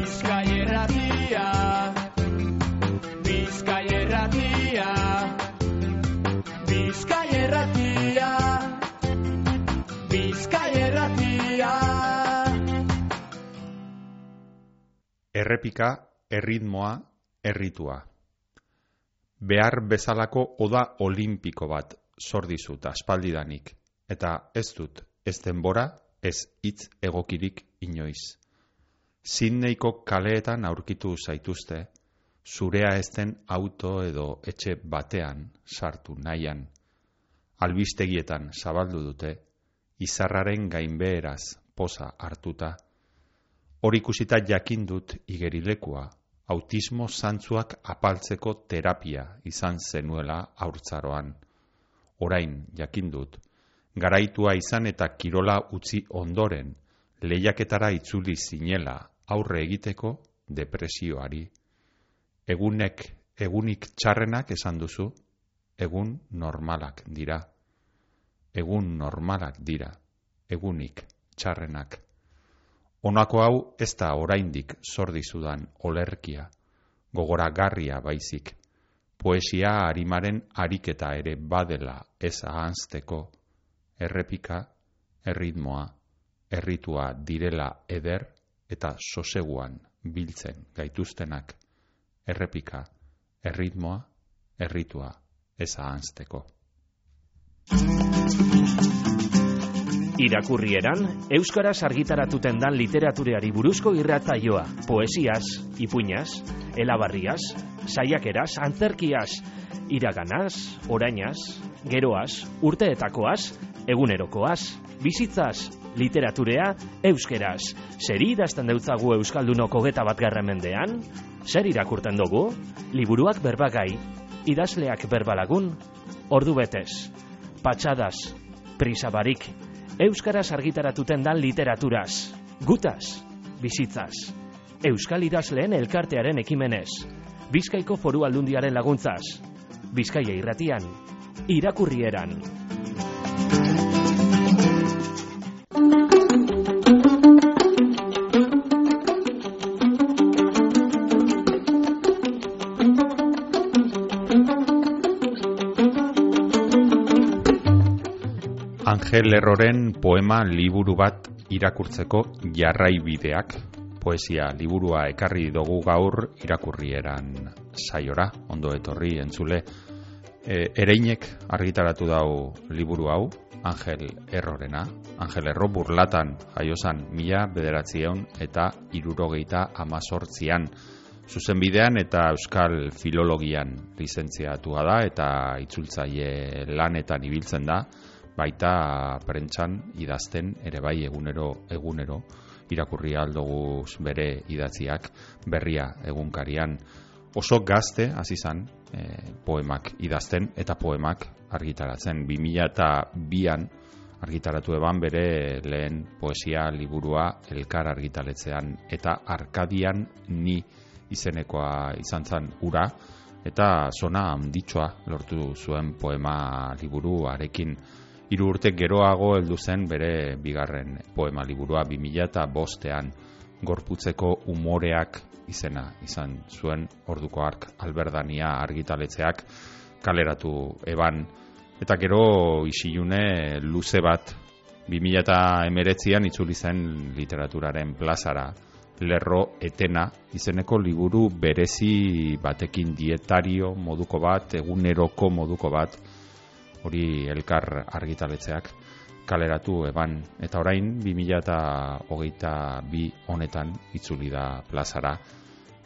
Bizkaierratia Bizkaierratia Bizkaierratia Bizkaierratia Errepika, erritmoa, erritua. Behar bezalako oda olimpiko bat sordizut aspaldidanik, eta ez dut, ez denbora, ez hitz egokirik inoiz. Sydneyko kaleetan aurkitu zaituzte, zurea ez den auto edo etxe batean sartu nahian. Albistegietan zabaldu dute, izarraren gainbeheraz poza hartuta, Hor ikusita jakin dut igerilekua, autismo zantzuak apaltzeko terapia izan zenuela aurtzaroan. Orain jakin dut, garaitua izan eta kirola utzi ondoren, lehiaketara itzuli zinela aurre egiteko depresioari. Egunek, egunik txarrenak esan duzu, egun normalak dira. Egun normalak dira, egunik txarrenak. Honako hau ez da oraindik zordizudan olerkia, gogoragarria baizik, poesia harimaren ariketa ere badela ez ahanzteko, errepika, erritmoa, erritua direla eder eta soseguan biltzen gaituztenak, errepika, erritmoa, erritua ez ahanzteko. Irakurrieran, Euskaraz argitaratuten dan literatureari buruzko irrataioa, poesiaz, ipuñaz, elabarriaz, saiakeraz, antzerkiaz, iraganaz, orainaz, geroaz, urteetakoaz, egunerokoaz, bizitzaz, literaturea, euskeraz. Zer idazten deutzagu Euskaldunoko geta bat mendean? Zer irakurten dugu? Liburuak berbagai, idazleak berbalagun, ordu betez, patxadas, prisabarik, Euskaraz argitaratuten dan literaturaz. Gutaz, bizitzaz. Euskal idazleen elkartearen ekimenez. Bizkaiko foru aldundiaren laguntzaz. Bizkaia irratian. Irakurrieran. Angel Erroren poema liburu bat irakurtzeko jarraibideak poesia liburua ekarri dugu gaur irakurrieran saiora, ondo etorri entzule. E, ereinek argitaratu dau liburu hau, Angel Errorena. Angel Erro burlatan jaiozan mila bederatzieun eta irurogeita amazortzian. Zuzenbidean eta Euskal Filologian lizentziatua da eta itzultzaile lanetan ibiltzen da baita prentsan idazten ere bai egunero egunero. Irakurri aldogu bere idatziak berria egunkarian. Oso gazte hasi izan e, poemak idazten eta poemak argitaratzen. 2002an argitaratu eban bere lehen poesia liburua elkar argitaletzean eta arkadian ni izenekoa izan zen ura eta zona handitxoa lortu zuen poema liburuarekin hiru urte geroago heldu zen bere bigarren poema liburua 2000 eta bostean. Gorputzeko umoreak izena izan zuen orduko ark alberdania argitaletzeak kaleratu eban. Eta gero isilune luze bat 2000 eta emeretzian itzuli zen literaturaren plazara lerro etena izeneko liburu berezi batekin dietario moduko bat eguneroko moduko bat hori elkar argitaletzeak kaleratu eban. Eta orain 2022 honetan itzuli da plazara.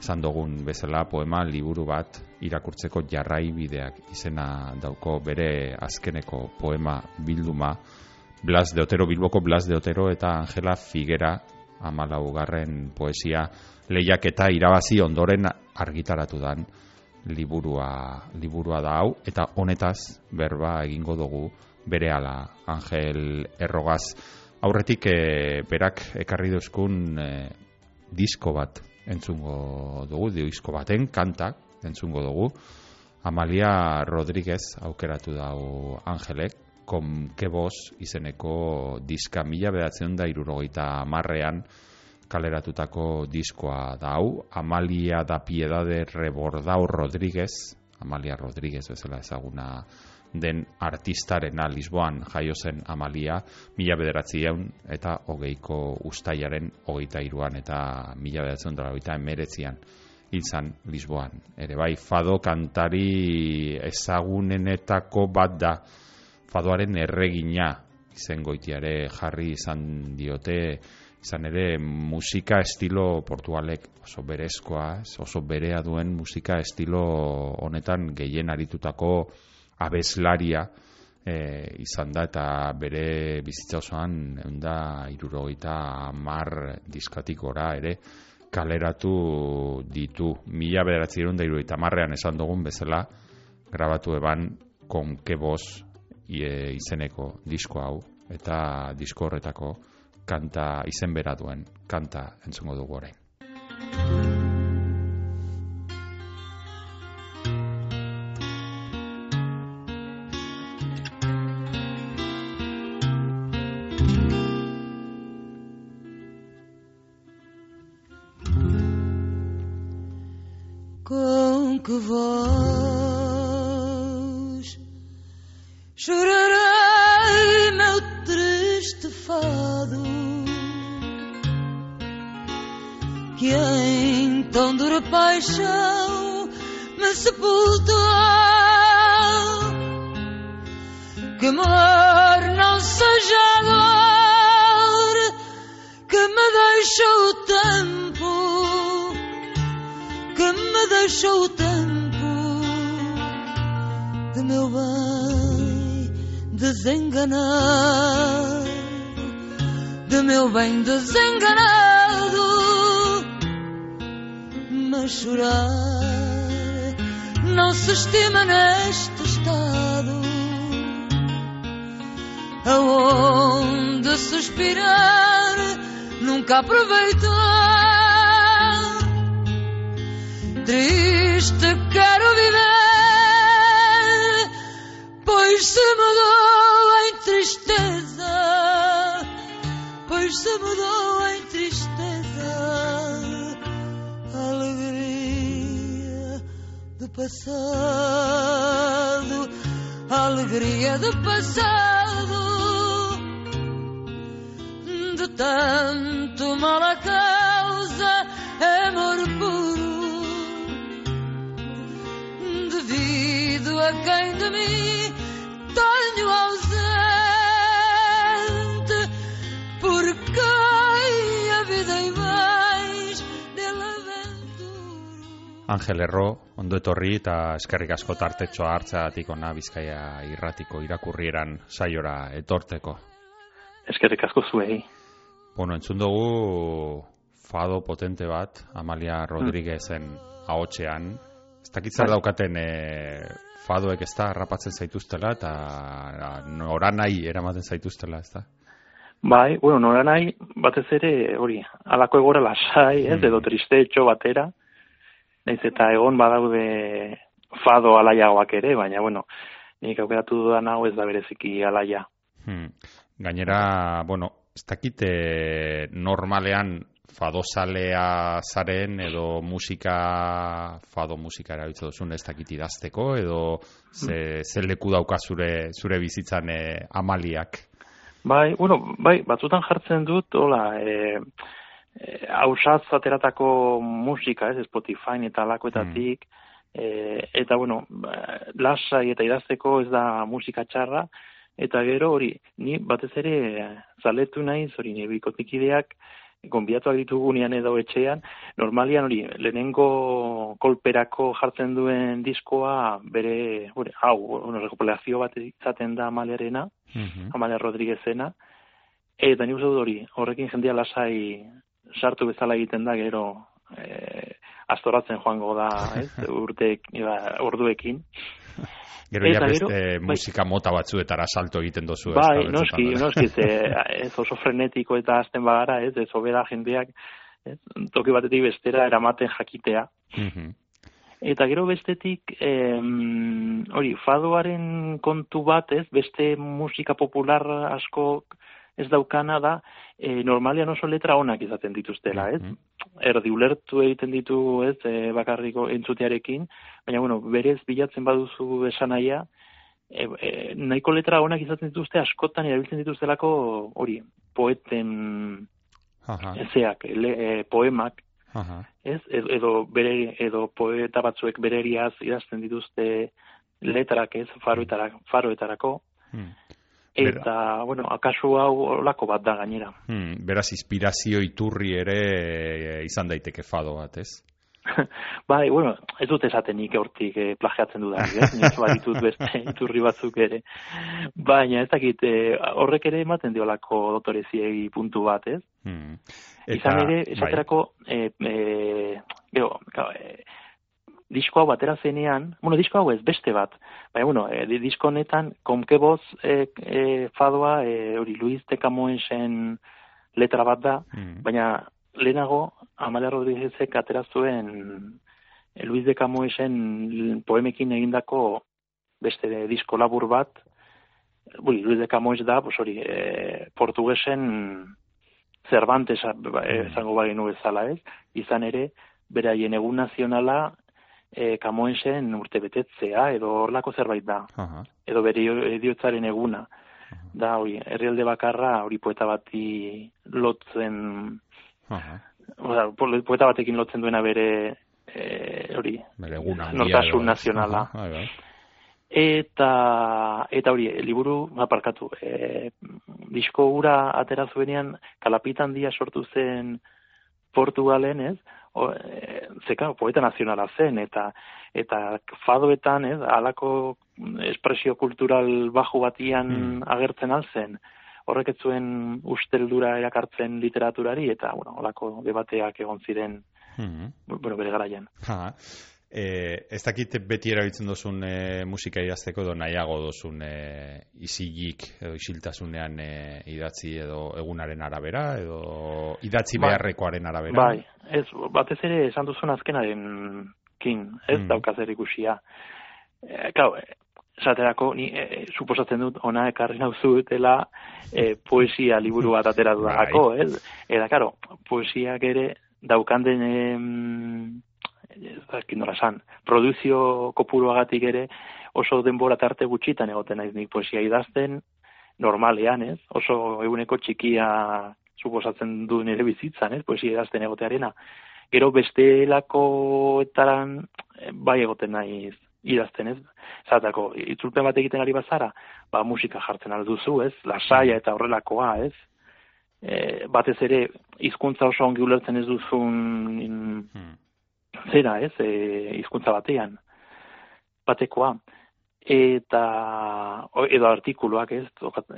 Esan dugun bezala poema liburu bat irakurtzeko jarrai bideak izena dauko bere azkeneko poema bilduma. Blas de Otero Bilboko Blas de Otero eta Angela Figuera amalaugarren poesia. Lehiak eta irabazi ondoren argitaratu dan liburua, liburua da hau, eta honetaz berba egingo dugu bere ala Angel Errogaz. Aurretik e, berak ekarri duzkun e, disko bat entzungo dugu, disko baten kantak entzungo dugu. Amalia Rodríguez aukeratu dau Angelek, kom kebos izeneko diska mila bedatzen da irurogeita marrean kaleratutako diskoa da hau, Amalia da Piedade Rebordau Rodríguez, Amalia Rodríguez bezala ezaguna den artistarena Lisboan jaio zen Amalia, mila bederatzi eun, eta hogeiko ustaiaren hogeita iruan, eta mila bederatzen dara hogeita emeretzian izan Lisboan. Ere bai, fado kantari ezagunenetako bat da, fadoaren erregina izen goitiare jarri izan diote, izan ere musika estilo portugalek oso berezkoa, ez? oso berea duen musika estilo honetan gehien aritutako abeslaria e, izan da eta bere bizitza osoan eunda irurogeita mar diskatik ora ere kaleratu ditu mila bederatzi irunda irurogeita marrean esan dugun bezala grabatu eban konke boz izeneko disko hau eta disko horretako kanta izen bera duen kanta entzungo dugu orain. Passado, a alegria do passado, de tanto mal a causa, amor puro. devido a quem de mim tenho ausente, por quem a vida e mais dela aventuro. Angel Erro, ondo etorri eta eskerrik asko tartetxoa hartzagatik ona Bizkaia irratiko irakurrieran saiora etorteko. Eskerrik asko zuei. Bueno, entzun dugu fado potente bat, Amalia Rodríguezen ahotsean, ez dakitzar daukaten e, fadoek ez da rapatzen zaituztela eta nora nahi eramaten zaituztela, ez da? Bai, bueno, nora nahi batez ere hori, alako egora lasai, ez, Mm. edo tristeetxo batera, naiz eta egon badaude fado alaiagoak ere, baina, bueno, nik aukeratu dudan hau ez da bereziki alaia. Hmm. Gainera, bueno, ez dakite normalean fadozalea zaren edo musika, fado musika erabiltzen duzun ez dakit idazteko edo ze, ze leku dauka zure, zure bizitzan eh, amaliak. Bai, bueno, bai, batzutan jartzen dut, hola, e, e, hausatz ateratako musika, ez, Spotify eta alakoetatik, e, eta, bueno, ba, lasai eta idazteko ez da musika txarra, eta gero hori, ni batez ere zaletu naiz, hori nire bikotikideak, gonbiatuak ditugunean edo etxean, normalian hori, lehenengo kolperako jartzen duen diskoa, bere, hori, hau, bueno, rekopilazio bat izaten da amaliarena, Mhm. Amalia Rodriguezena, eta nik uste dut hori, horrekin jendia lasai sartu bezala egiten da, gero e, astoratzen joango da, ez, urte, ba, orduekin. Gero ja beste gero, bai. musika mota batzuetara salto egiten dozu. ez Bai, noski, betzutan, noski, ze, ez oso frenetiko eta azten bagara, ez, ez obera jendeak, ez, toki batetik bestera eramaten jakitea. Mhm. Eta gero bestetik, em, hori, fadoaren kontu bat, ez, beste musika popular asko ez daukana da, e, normalian oso letra onak izaten dituztela, ez? Mhm. Erdi ulertu egiten ditu, ez, e, bakarriko entzutearekin, baina, bueno, berez bilatzen baduzu esanaia, e, e, nahiko letra onak izaten dituzte askotan erabiltzen dituztelako hori, poeten Aha, ezeak, le, e, poemak, aha. ez? Edo, edo, bere, edo poeta batzuek bereriaz idazten dituzte letrak, ez? Faroetarako, faroetarako. Hmm. Eta, bueno, akasu hau olako bat da gainera. Hmm, beraz, inspirazio iturri ere e, izan daiteke fado bat, ez? bai, bueno, ez dut esatenik hortik eh, plagiatzen dudan, ez? Nik baditut beste iturri batzuk ere. Baina, ez dakit, eh, horrek ere ematen diolako dotoreziegi puntu bat, ez? Hmm. Izan ere, bai. esaterako, e, e, gero, gau, e, disko hau batera zenean, bueno, disko hau ez, beste bat, baina, bueno, e, di- disko honetan, komkeboz e, e, fadoa, e, hori, Luis de Camoensen letra bat da, Hmm. baina lehenago, Amalia Rodriguezek atera zuen e, Luis de Camoensen poemekin egindako beste disko labur bat, Ui, Luis de Camoens da, pues hori, e, portugesen Cervantes Mm. esango bagenu bezala, ez? Izan ere, beraien egun nazionala e, Camoensen urte betetzea, edo horlako zerbait da, Aha. edo bere ediotzaren eguna. Da, hori, herrialde bakarra, hori poeta bati lotzen, oda, po- poeta batekin lotzen duena bere, e, hori, Nortasun nazionala. Aha, bai, bai. Eta, eta hori, liburu, aparkatu, e, disko ura atera zuenean, kalapitan dia sortu zen Portugalen, ez? O, e, zeka, poeta nazionala zen, eta eta fadoetan, ez? Alako espresio kultural baju batian Hmm. agertzen alzen. Horrek ez zuen usteldura erakartzen literaturari, eta, bueno, olako debateak egon ziren, Mhm. bueno, bere garaian. Ha. E, ez dakit beti erabiltzen duzun e, musika idazteko edo nahiago duzun e, isilik edo isiltasunean e, idatzi edo egunaren arabera edo idatzi Bai. beharrekoaren arabera. Bai, ez, batez ere esan duzun azkenaren kin, ez Mm. dauka zer ikusia. E, kau, esaterako, ni e, suposatzen dut ona ekarri nauzutela e, poesia liburu bat atera dudalako, Bai. ez? Eta, karo, poesiak ere daukan den em, ez dakit nola esan, produzio kopuruagatik ere oso denbora tarte gutxitan egoten naiz nik poesia idazten normalean, ez? Oso eguneko txikia suposatzen du nire bizitzan, ez? Poesia idazten egotearena. Gero bestelakoetaran eh, bai egoten naiz idazten, ez? Zatako, itzulpen bat egiten ari bazara, ba musika jartzen alduzu, ez? Lasaia eta horrelakoa, ez? E, batez ere hizkuntza oso ongi ulertzen ez duzun in, Hmm. Zera, ez, e, hizkuntza batean, batekoa. Eta, o- edo artikuluak, ez,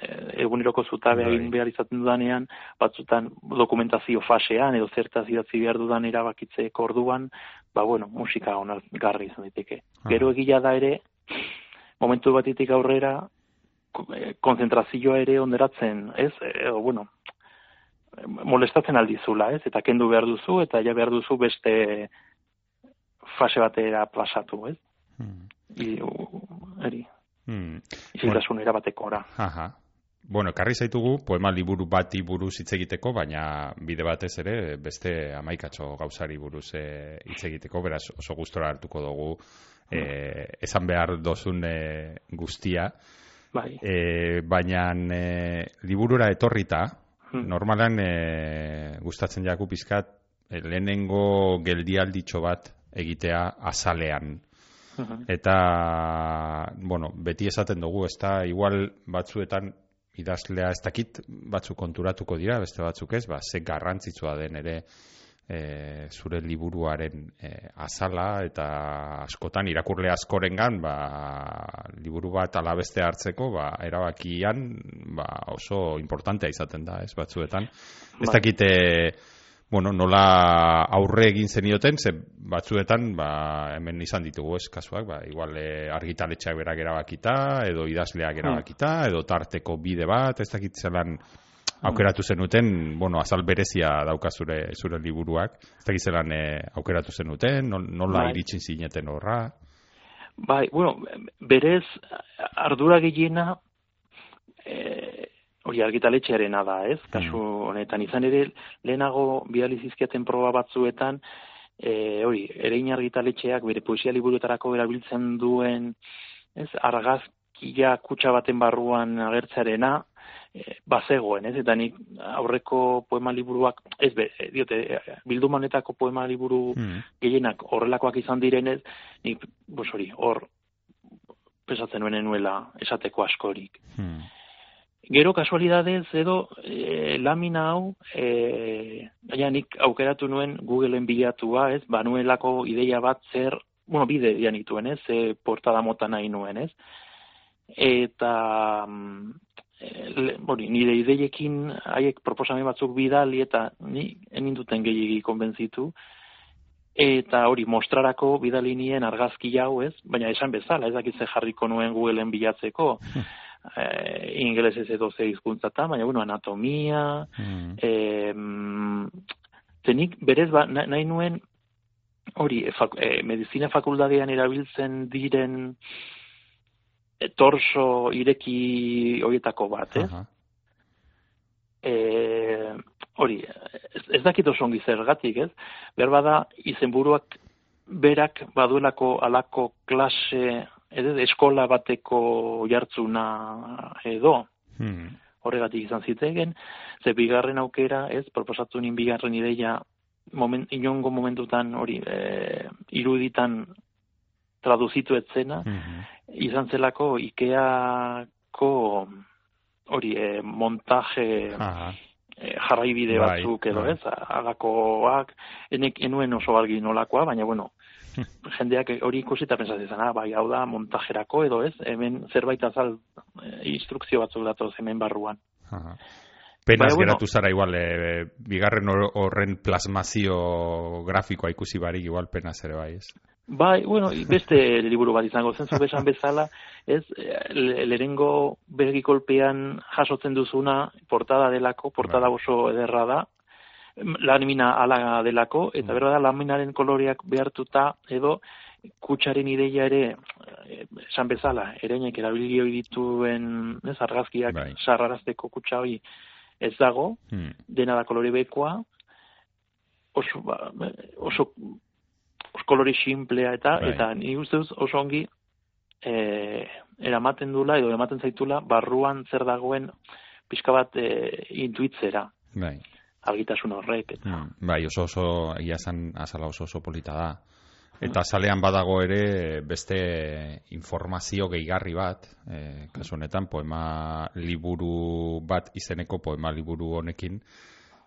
e, eguneroko zutabe Bai. egin behar izaten dudanean, batzutan dokumentazio fasean, edo zertaz idatzi behar dudan erabakitzeko orduan, ba, bueno, musika onargarri izan daiteke. Aha. Gero egila da ere, momentu batetik aurrera, e, konzentrazioa ere onderatzen, ez, edo, bueno, molestatzen aldizula, ez? Eta kendu behar duzu, eta ja behar duzu beste fase batera pasatu, ez? Hmm. I, u- eri, Hmm. isiltasunera batekora. Aha. Bueno, karri zaitugu poema liburu bati buruz hitz egiteko, baina bide batez ere beste amaikatxo gauzari buruz eh, hitz egiteko, beraz oso gustora hartuko dugu eh, esan behar dozun eh, guztia. Bai. E, baina e, liburura etorrita, Hmm. normalan e, gustatzen jaku pizkat e, lehenengo geldialditxo bat egitea azalean. Eta, bueno, beti esaten dugu, ez da, igual batzuetan idazlea ez dakit batzuk konturatuko dira, beste batzuk ez, ba, ze garrantzitsua den ere e, zure liburuaren e, azala eta askotan irakurle askorengan ba, liburu bat alabeste hartzeko ba, erabakian ba, oso importantea izaten da, ez batzuetan. Ez Bai. dakite bueno, nola aurre egin zenioten, ze batzuetan ba, hemen izan ditugu ez kasuak, ba, igual e, argitaletxeak berak erabakita, edo idazleak erabakita, edo tarteko bide bat, ez dakit zelan aukeratu zenuten, bueno, azal berezia dauka zure, zure liburuak, ez dakit zelan e, aukeratu zenuten, nol- nola Bai. iritsi zineten horra, Bai, bueno, berez ardura gehiena e, hori argitaletxearena da, ez? Kasu honetan izan ere lehenago bidali zizkiaten proba batzuetan e, hori, erein argitaletxeak bere poesia liburuetarako erabiltzen duen, ez? Argazkia kutsa baten barruan agertzarena e, bazegoen, ez? Eta nik aurreko poema liburuak, ez be, e, diote, e, bildumanetako poema liburu Mm. gehienak horrelakoak izan direnez, nik, bos hori, hor pesatzen nuen nuela esateko askorik. Mm. Gero kasualidadez edo e, lamina hau, e, gaina nik aukeratu nuen Googleen bilatua, ez, banuelako ideia bat zer, bueno, bide dianituen, ez, ze portada mota nahi nuen, ez, eta e, hori, nire ideiekin haiek proposamen batzuk bidali eta ni eninduten gehiagi konbentzitu, eta hori mostrarako bidali nien argazki hau, ez? Baina esan bezala, ez dakit ze jarriko nuen Googleen bilatzeko, eh, ingelesez edo ze hizkuntzatan, baina bueno, anatomia, Mm. eh, mm, zenik berez ba, na- nahi nuen hori e, fak, e, medizina fakultatean erabiltzen diren e, torso ireki horietako bat, ez? Aha. e, hori, ez, ez dakit oso ongi zergatik, ez? Behar bada, izenburuak berak baduelako alako klase, edo eskola bateko jartzuna edo, Mm. horregatik izan zitegen, ze bigarren aukera, ez, proposatu nien bigarren ideia, moment, inongo momentutan hori, e, iruditan traduzitu etzena, Mhm. izan zelako Ikeako hori e, montaje Aha. e, jarraibide Bai, batzuk edo bai. ez, alakoak, enek enuen oso argi nolakoa, baina bueno, jendeak hori ikusi eta pentsatzen zen, ah, bai, hau da montajerako edo ez, hemen zerbait azal e, instrukzio batzuk datoz hemen barruan. Aha. Penaz bueno. geratu zara igual, e, bigarren hor- horren plasmazio grafikoa ikusi barik, igual penaz ere bai, ez? Bai, bueno, beste liburu bat izango zen, zu besan bezala, ez, eh, le- lehenengo begikolpean jasotzen duzuna, portada delako, portada Bai. oso ederra da, lamina ala delako, eta Mm. da laminaren koloreak behartuta, edo kutsaren ideia ere, eh, esan bezala, ereinek erabili ohi dituen, ez, argazkiak Bai. sarrarazteko kutsa hori ez dago, Hmm. dena da kolore bekoa, oso, ba, oso, oso kolore simplea eta, Bai. eta ni uste dut oso ongi e, eramaten dula edo ematen zaitula barruan zer dagoen pixka bat e, intuitzera Bai. Argitasun horrek eta Hmm. Bai, oso oso, egia esan, azala oso oso polita da. Eta salean badago ere beste informazio gehigarri bat, e, kasu honetan poema liburu bat izeneko poema liburu honekin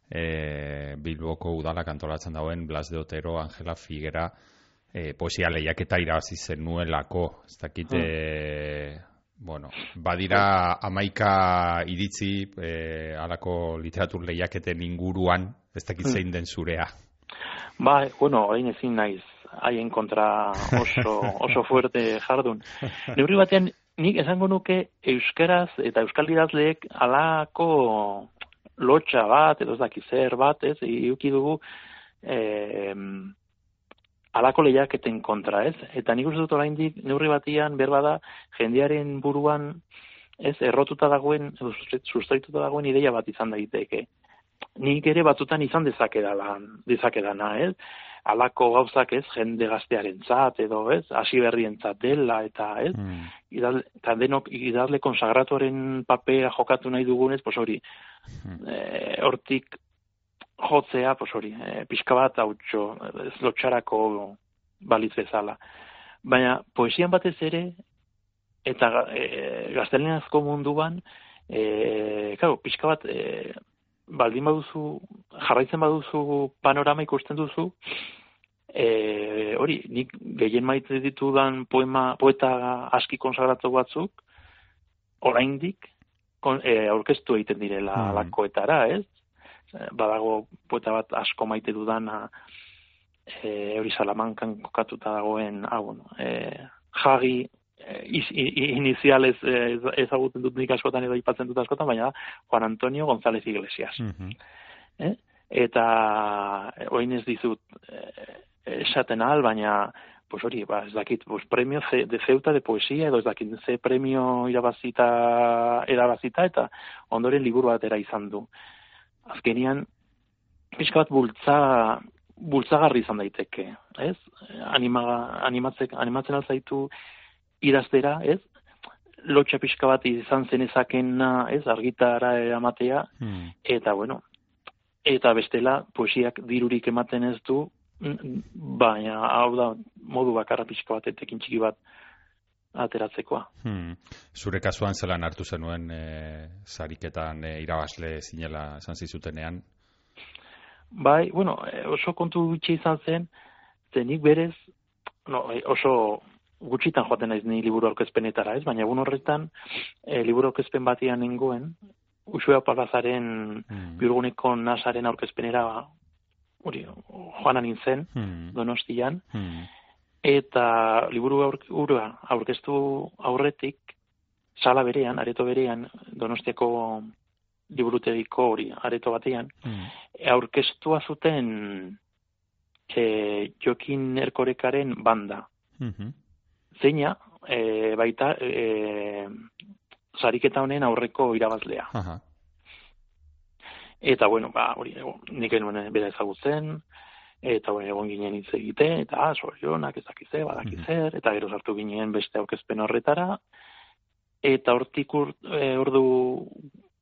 e, Bilboko udalak antolatzen dauen Blas de Otero, Angela Figuera e, poesia lehiaketa irabazi zenuelako, ez dakit e, bueno, badira amaika iritzi e, alako literatur lehiaketen inguruan, ez dakit Hmm. zein den zurea. ba, bueno, orain ezin naiz haien kontra oso, oso fuerte jardun. Neurri batean, nik esango nuke euskaraz eta euskal idazleek alako lotxa bat, edo ez daki zer bat, ez, iuki dugu eh, alako lehiaketen kontra, ez? Eta nik uste dut oraindik neurri batian berbada jendearen buruan ez errotuta dagoen, sustraituta dagoen ideia bat izan daiteke. Nik ere batzutan izan dezakedala, dezakedana, ez? Alako gauzak ez, jende gaztearentzat edo ez, hasi berrientzat dela eta ez, Mm. idazle, eta denok idazle konsagratuaren papera jokatu nahi dugunez, pues hori, Hmm. e, hortik jotzea, pues hori, e, pixka bat hautxo, ez lotxarako balitz bezala. Baina poesian batez ere, eta e, gaztelenazko munduan, e, claro, pixka bat, e, baldin baduzu, jarraitzen baduzu panorama ikusten duzu, e, hori, nik gehien maite ditudan poema, poeta aski konsagratu batzuk, oraindik kon, e, aurkeztu egiten direla Mhm. alakoetara, ez? Badago poeta bat asko maite dudana, e, hori Salamankan kokatuta dagoen, hau, bueno, e, jagi, e, inizialez ezagutzen dut nik askotan edo aipatzen dut askotan, baina Juan Antonio González Iglesias Mhm. eta orain ez dizut eh, esaten al, baina pues hori, ba, ez dakit, pues, premio ze, de zeuta de poesia, edo ez dakit, ze premio irabazita, irabazita, eta ondoren liburu batera izan du. Azkenian, pixka bat bultza, bultzagarri izan daiteke, ez? Anima, animatzek, animatzen alzaitu idaztera, ez? Lotxa pixka bat izan zenezakena, ez? Argitara eramatea, Hmm. eta bueno, eta bestela, poesiak dirurik ematen ez du, mm, baina hau da modu bakarra pixka bat etekin txiki bat ateratzekoa. Hmm. Zure kasuan zelan hartu zenuen e, sariketan e, irabazle zinela esan zizutenean? Bai, bueno, eh, oso kontu gutxi izan zen, zenik berez, no, eh, oso gutxitan joaten naiz ni liburu aurkezpenetara, ez? Baina egun horretan, e, liburu aurkezpen batian nengoen, Usua Palazaren Hmm. biurguneko nasaren aurkezpenera hori, joanan nintzen, Hmm. donostian, Hmm. Eta liburu aurkura aurkeztu aurretik, sala berean, areto berean, donostiako liburutegiko hori, areto batean, Hmm. aurkeztua zuten e, Jokin Erkorekaren banda. Mhm. Zeina, e, baita, e, sariketa honen aurreko irabazlea. Aha. Eta, bueno, ba, hori, nik enuen bera ezagutzen, eta bueno, egon ginen hitz egite, eta ah, sorionak ez dakize, badakizer, eta gero sartu ginen beste aurkezpen horretara, eta hortik ur, e, ordu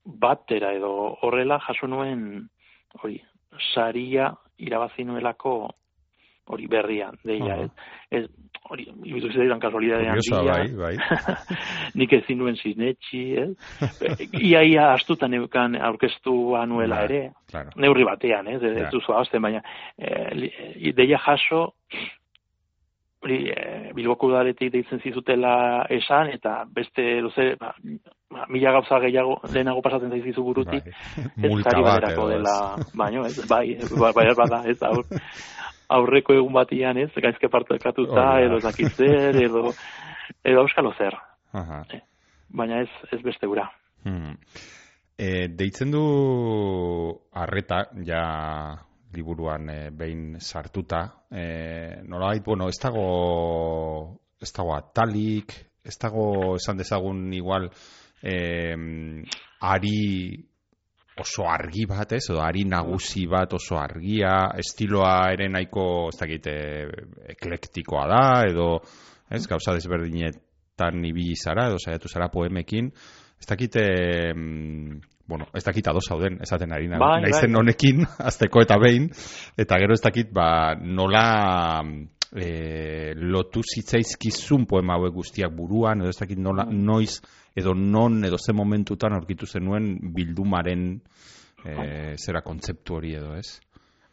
batera edo horrela jaso nuen, hori, saria irabazi nuelako hori berrian, deia, Aha. ez, ez, hori, ibitu zidan kasualidadean Kuriosoa, bila, bai, bai. nik ezin nuen sinetxi, ez? ia, ia, astutan eukan aurkeztua nuela Bai. ere, Claro. neurri batean, ez, ez duzu ahozten, baina e, ideia jaso, hori, e, Bilboko udaletik deitzen zizutela esan, eta beste, doze, ba, ba, mila gauza gehiago, lehenago pasatzen zaizizu burutik, Bai. ez bat baterako dela, baino, ez, bai, bai, bai, bada, ez, aur, aurreko egun batian, ez, gaizke partekatuta, da. edo ez dakit zer, edo, edo euskalo zer, Aha. baina ez, ez beste ura. Hmm. E, deitzen du arreta, ja liburuan e, behin sartuta, e, nolabait, bueno, ez dago, ez dago atalik, ez dago esan dezagun igual e, ari oso argi bat, ez, edo ari nagusi bat oso argia, estiloa ere nahiko, ez dakit, e, eklektikoa da, edo, ez, gauza desberdinetan ibili zara, edo saiatu zara poemekin, ez dakit, bueno, ez dakit ados zauden, esaten ari na, Bai, naizen bai. honekin, azteko eta behin, eta gero ez dakit, ba, nola e, lotu zitzaizkizun poema hauek guztiak buruan, edo ez dakit nola, Bai. noiz, edo non, edo ze momentutan aurkitu zenuen bildumaren e, zera kontzeptu hori edo, ez?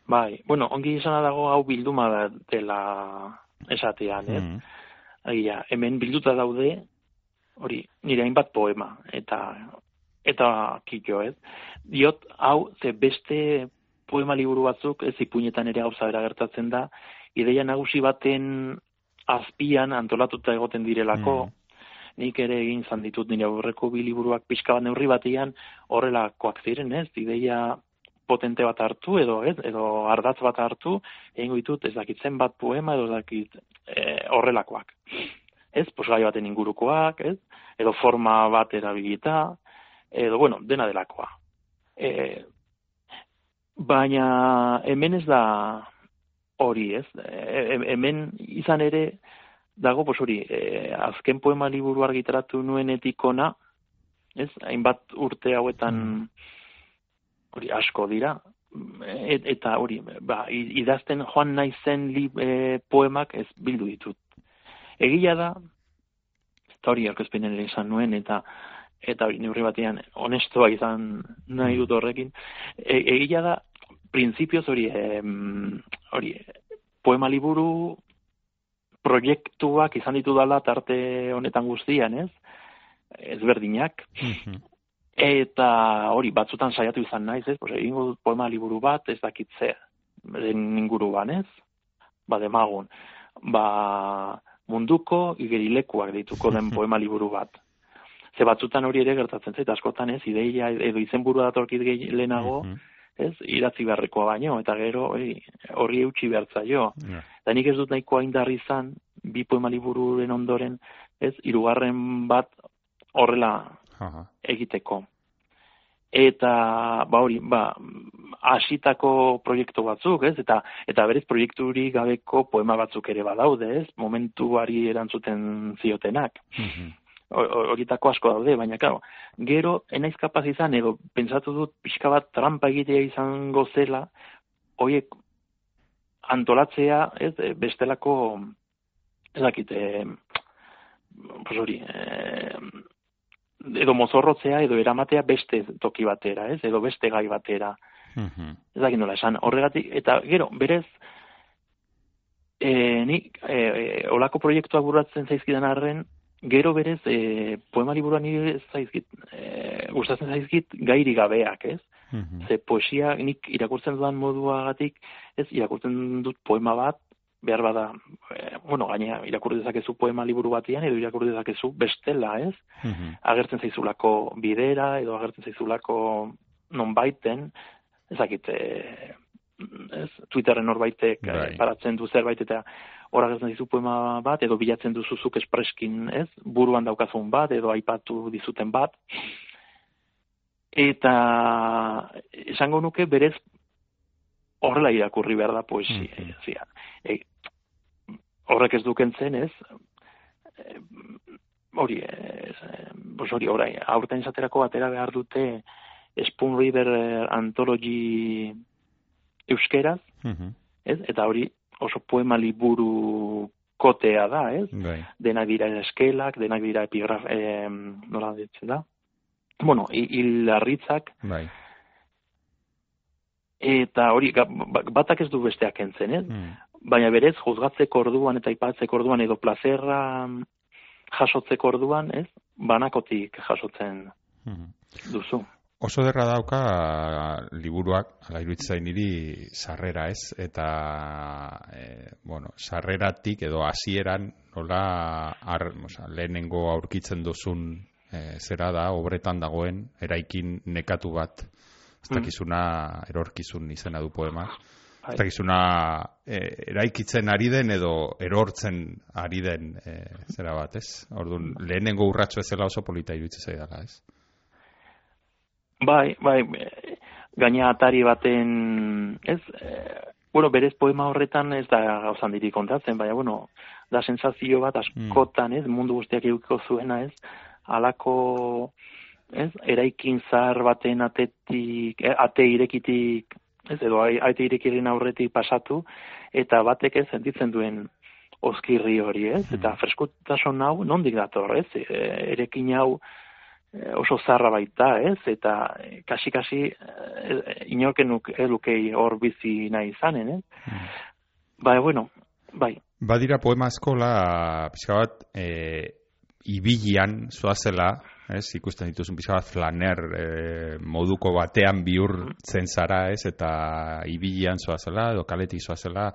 Bai, bueno, ongi izana dago hau bilduma da dela esatean, ez? Mm. Agia, hemen bilduta daude, hori, nire hainbat poema, eta eta kito, ez? Diot, hau, ze beste poema liburu batzuk, ez ipuinetan ere gauza bera gertatzen da, ideia nagusi baten azpian antolatuta egoten direlako, Mm. Nik ere egin izan ditut nire aurreko bi liburuak pixka bat neurri batean horrelakoak ziren, ez? Ideia potente bat hartu edo, ez? Edo ardatz bat hartu, egingo ditut ez dakit zenbat poema edo dakit e, horrelakoak. Ez? Posgai baten ingurukoak, ez? Edo forma bat erabilita, edo, bueno, dena delakoa. E, baina hemen ez da hori, ez? E, hemen izan ere dago, pues hori, e, azken poema liburu argitaratu nuenetik ona, ez? Hainbat urte hauetan hori asko dira, et, eta hori, ba, idazten joan naizen li, e, poemak ez bildu ditut. Egia da, eta hori aurkezpenen ere izan nuen, eta eta hori neurri batean honestoa izan nahi dut horrekin. E, egia da, printzipioz hori, em, hori, poema liburu proiektuak izan ditu dala tarte honetan guztian, ez? Ezberdinak. Mhm. Eta hori, batzutan saiatu izan naiz, ez? Pues, egingo dut poema liburu bat, ez dakit ze, den inguruan, ez? Ba, demagun. Ba, munduko igerilekuak deituko den poema liburu bat. Ze batzutan hori ere gertatzen zait, askotan ez, ideia edo izenburua datorkit lehenago, Mhm. Ez, idatzi beharrekoa baino, eta gero horri eutxi behartzaio. Ja. Eta nik ez dut nahikoa indar izan, bi poema libururen ondoren, ez, hirugarren bat horrela egiteko. Eta, ba hori, ba, hasitako proiektu batzuk, ez? Eta, eta berez proiekturi gabeko poema batzuk ere badaude, ez? Momentuari erantzuten ziotenak. Ho- ho- Horietako asko daude, baina, claro, gero, enaiz kapaz izan, edo, pentsatu dut, pixka bat trampa egitea izango zela, horiek antolatzea, ez, e, bestelako, ez dakit, e, pues hori, e, edo mozorrotzea, edo eramatea beste toki batera, ez, edo beste gai batera, Mhm. ez dakit nola esan, horregatik, eta gero, berez, e, ni, e, e, olako proiektuak burratzen zaizkidan arren, gero berez, e, poema liburua nire zaizkit, e, gustatzen zaizkit gairi gabeak, ez? Mhm. Ze poesia nik irakurtzen dudan moduagatik, ez irakurtzen dut poema bat, behar bada, e, bueno, gaina irakur dezakezu poema liburu batian, edo irakur dezakezu bestela, ez? Mhm. agertzen zaizulako bidera edo agertzen zaizulako nonbaiten, ezakit, e, ez, Twitterren norbaitek Bai. bai. paratzen du zerbait eta hor agertzen zaizu poema bat edo bilatzen duzuzuk espreskin, ez, buruan daukazun bat edo aipatu dizuten bat. Eta esango nuke berez horrela irakurri behar da poesia. Mhm. E, horrek ez dukentzen, ez, e, hori, ez, eh, pues hori, orai, aurten izaterako batera behar dute Spoon River eh, Anthology euskeraz, Mhm. ez? Eta hori oso poema liburu kotea da, ez? Bai. Denak dira eskelak, denak dira epigraf, eh, nola ditzen da? Bueno, hi- hilarritzak, Bai. eta hori, ba- batak ez du besteak entzen, ez? Mhm. baina berez juzgatzeko orduan eta aipatzeko orduan edo plazerra mm, jasotzeko orduan, ez? Banakotik jasotzen Mhm. duzu. Oso derra dauka liburuak, ala iruditzen niri sarrera ez, eta e, bueno, sarreratik edo hasieran nola ar, oza, lehenengo aurkitzen duzun e, zera da, obretan dagoen, eraikin nekatu bat, ez Mm. dakizuna erorkizun izena du poema, Bai. ez dakizuna e, eraikitzen ari den edo erortzen ari den e, zera bat, ez? Orduan, lehenengo urratxo ezela oso polita iruditzen zaidala, ez? Bai, bai, gaina atari baten, ez, eh, bueno, berez poema horretan ez da gauzan diri kontatzen, baina, bueno, da sensazio bat askotan, ez, mundu guztiak edukiko zuena, ez, alako, ez, eraikin zahar baten atetik, eh, ate irekitik, ez, edo ate irekiren aurretik pasatu, eta batek ez sentitzen duen oskirri hori, ez, eta freskutasun hau nondik dator, ez, e, erekin hau, oso zarra baita, ez? Eta eh, kasi-kasi eh, inorkenuk edukei hor bizi nahi izanen, ez? Bai, bueno, bai. Badira poema eskola, pixka bat, e, ibilian zoazela, ez, ikusten dituzun pixka bat flaner e, moduko batean bihurtzen zara, ez, eta ibilian zoazela, edo kaletik zoazela,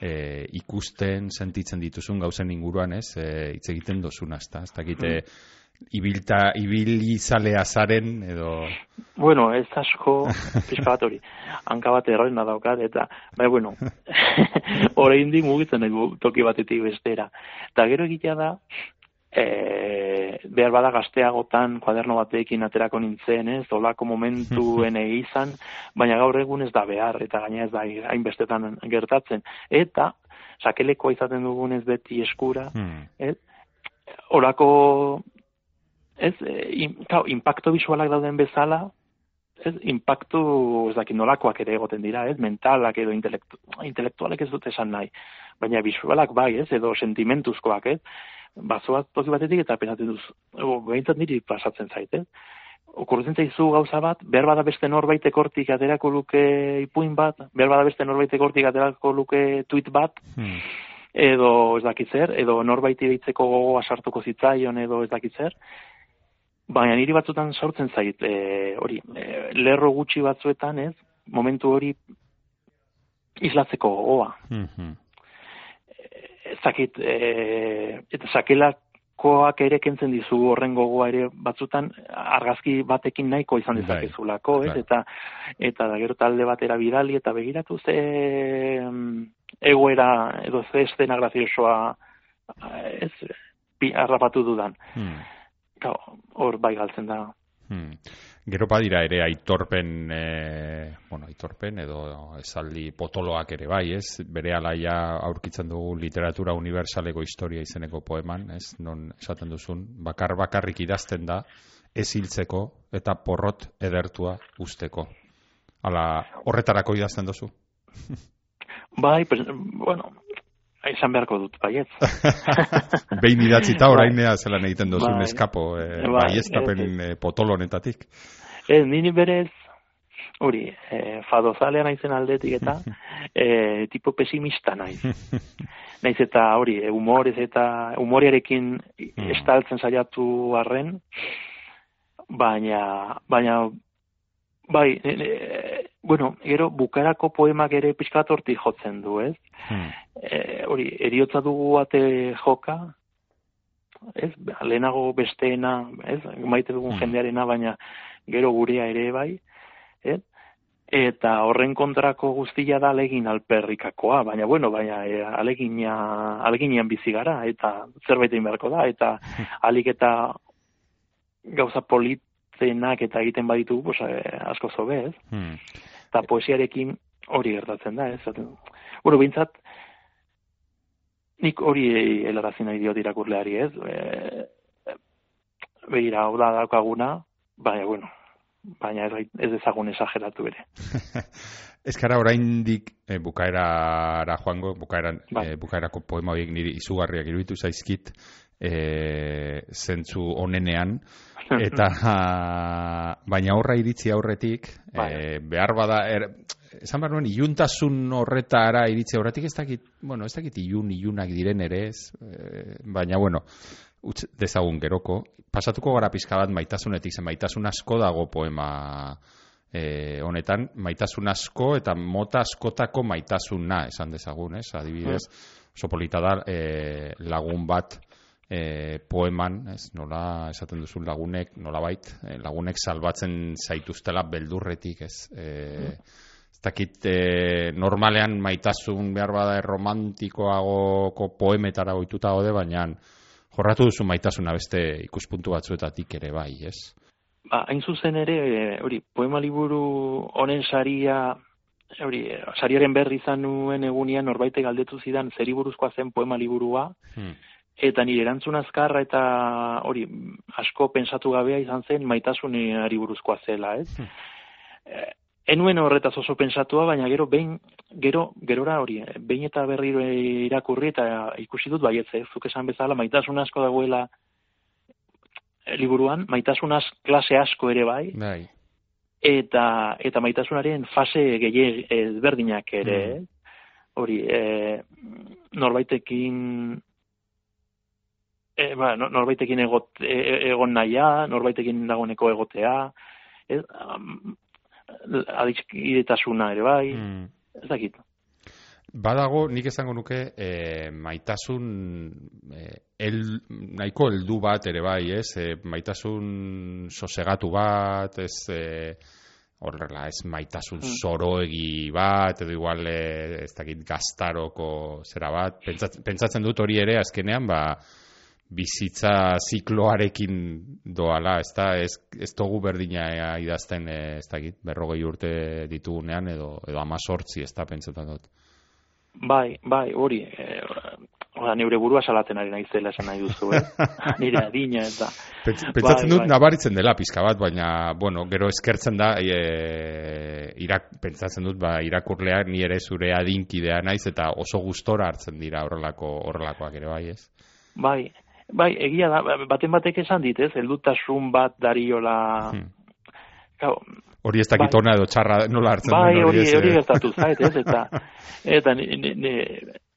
e, ikusten, sentitzen dituzun gauzen inguruan, ez, e, hitz egiten dozuna, ezta, ez dakite, ibilta, ibilizalea zaren, edo... Bueno, ez asko, pixka bat hori, hanka bat erroena daukat, eta, bai, bueno, oraindik mugitzen dugu toki batetik bestera. Eta gero egitea da, e, behar bada gazteagotan kuaderno batekin aterako nintzen, ez, olako momentuen izan, baina gaur egun ez da behar, eta gaina ez da hainbestetan gertatzen. Eta, sakelekoa izaten dugunez beti eskura, Hmm. ez, olako, ez, e, in, kau, impacto visualak dauden bezala, ez, impactu, ez dakit nolakoak ere egoten dira, ez, mentalak edo intelektu, intelektualek ez dut esan nahi, baina visualak bai, ez, edo sentimentuzkoak, ez, bazoaz toki batetik eta penatzen duz, o, behintzat niri pasatzen zait, ez, okurritzen zaizu gauza bat, behar bada beste norbaitek hortik aterako luke ipuin bat, behar bada beste norbaitek hortik aterako luke tweet bat, Hmm. edo ez dakit zer, edo norbaiti deitzeko gogoa sartuko zitzaion edo ez dakit zer, baina niri batzutan sortzen zait, e, hori, e, lerro gutxi batzuetan, ez, momentu hori islatzeko gogoa. Mhm. Ez dakit, e, eta sakelak jokoak ere kentzen dizu horren gogoa ere batzutan argazki batekin nahiko izan Bai, dezakezulako, ez? claro. Eta eta da gero talde batera bidali eta begiratu ze mm, egoera edo ze estena graziosoa ez pi, harrapatu dudan. Hmm. Gau, hor bai galtzen da. Hmm. Gero badira ere aitorpen, e, bueno, aitorpen edo esaldi potoloak ere bai, ez? Bere alaia aurkitzen dugu literatura universaleko historia izeneko poeman, ez? Non esaten duzun, bakar bakarrik idazten da, ez hiltzeko eta porrot edertua usteko. Hala, horretarako idazten duzu? Bai, pues, bueno, izan beharko dut, baietz. Behin idatzita orainea zelan egiten duzun Bai. eskapo, e, Bai, baieztapen e, potolo honetatik. Ez, nini berez, hori, e, fadozalea naizen aldetik eta e, tipo pesimista naiz. Naiz eta hori, e, humorez eta humorearekin Mm. estaltzen saiatu arren, baina, baina, bai, e, e, bueno, gero bukarako poemak ere pixkat hortik jotzen du, ez? Hmm. E, hori, eriotza dugu ate joka, ez, lehenago besteena, ez, maite dugun Mm. jendearena, baina gero gurea ere bai, ez? Eta horren kontrako guztia da alegin alperrikakoa, baina bueno, baina e, alegina, aleginean bizi gara, eta zerbait egin beharko da, eta alik eta gauza politenak eta egiten baditugu, pues, e, asko zobe, ez? Hmm. eta poesiarekin hori gertatzen da, ez? Bueno, bintzat, nik hori helarazi nahi diot irakurleari, ez? E, begira, hau da daukaguna, baina, bueno, baina ez, ez dezagun esageratu ere. Ez gara oraindik e, bukaerara joango, bukaeran, Bai. e, bukaerako poema horiek niri izugarriak iruditu zaizkit, e, zentzu onenean, eta baina horra iritzi aurretik, e, behar bada, er, esan behar nuen, iluntasun horretara iritzi aurretik, ez dakit, bueno, ez dakit ilun, ilunak diren ere ez, e, baina bueno, utz dezagun geroko, pasatuko gara pizka bat maitasunetik, zen maitasun asko dago poema e, honetan, maitasun asko eta mota askotako maitasuna esan dezagun, ez? Adibidez, oso polita da e, lagun bat e, poeman, ez? Nola esaten duzun lagunek, nolabait, e, lagunek salbatzen zaituztela beldurretik, ez? E, ez dakit e, normalean maitasun behar bada romantikoagoko poemetara ohituta gaude, baina jorratu duzu maitasuna beste ikuspuntu batzuetatik ere bai, ez? Ba, hain zuzen ere, hori, poema liburu honen saria, hori, sariaren berri izan nuen egunean norbaitek galdetu zidan zeri buruzkoa zen poema liburua, Hmm. Eta nire erantzun azkarra eta hori asko pensatu gabea izan zen maitasunari buruzkoa zela, ez? Hmm. Eh, enuen horretaz oso pensatua, baina gero behin gero gerora hori, eh, behin eta berriro irakurri eta ikusi dut baietz, ez? Zuk esan bezala maitasun asko dagoela eh, liburuan, maitasun az, klase asko ere bai, Bai. eta eta maitasunaren fase gehiago ezberdinak ere, Mm. eh? hori, e, norbaitekin e, ba, no- norbaitekin egot, e, egon naia, norbaitekin dagoeneko egotea, ez, um, adiskidetasuna ere bai, Hmm. ez dakit. Badago, nik esango nuke, e, maitasun e, el, nahiko heldu bat ere bai, ez? E, maitasun sosegatu bat, ez e, horrela, ez maitasun Mm. zoroegi bat, edo igual, e, ez dakit, gaztaroko zera bat. Pentsat, pentsatzen dut hori ere, azkenean, ba, bizitza zikloarekin doala, ez da, ez, ez dugu berdina idazten, e, ez dakit, berrogei urte ditugunean, edo, edo amazortzi, ez da, pentsatzen dut. Bai, bai, hori, e, Oda, neure burua salatzen ari naizela esan nahi duzu, eh? Nire adina eta... Pents- Pentsatzen Bai, dut bai. nabaritzen dela pizka bat, baina, bueno, gero eskertzen da, e, irak, pentsatzen dut, ba, irakurleak ni ere zure adinkidea naiz, eta oso gustora hartzen dira horrelako horrelakoak ere bai, ez? Bai, bai, egia da, baten batek esan dit, ez? Heldutasun bat dariola... Hmm. Gau, Hori ez dakit Bai. edo txarra nola hartzen bai, duen hori, ez, hori eh? gertatu zait, ez? Eta, eta ni, ni, ni,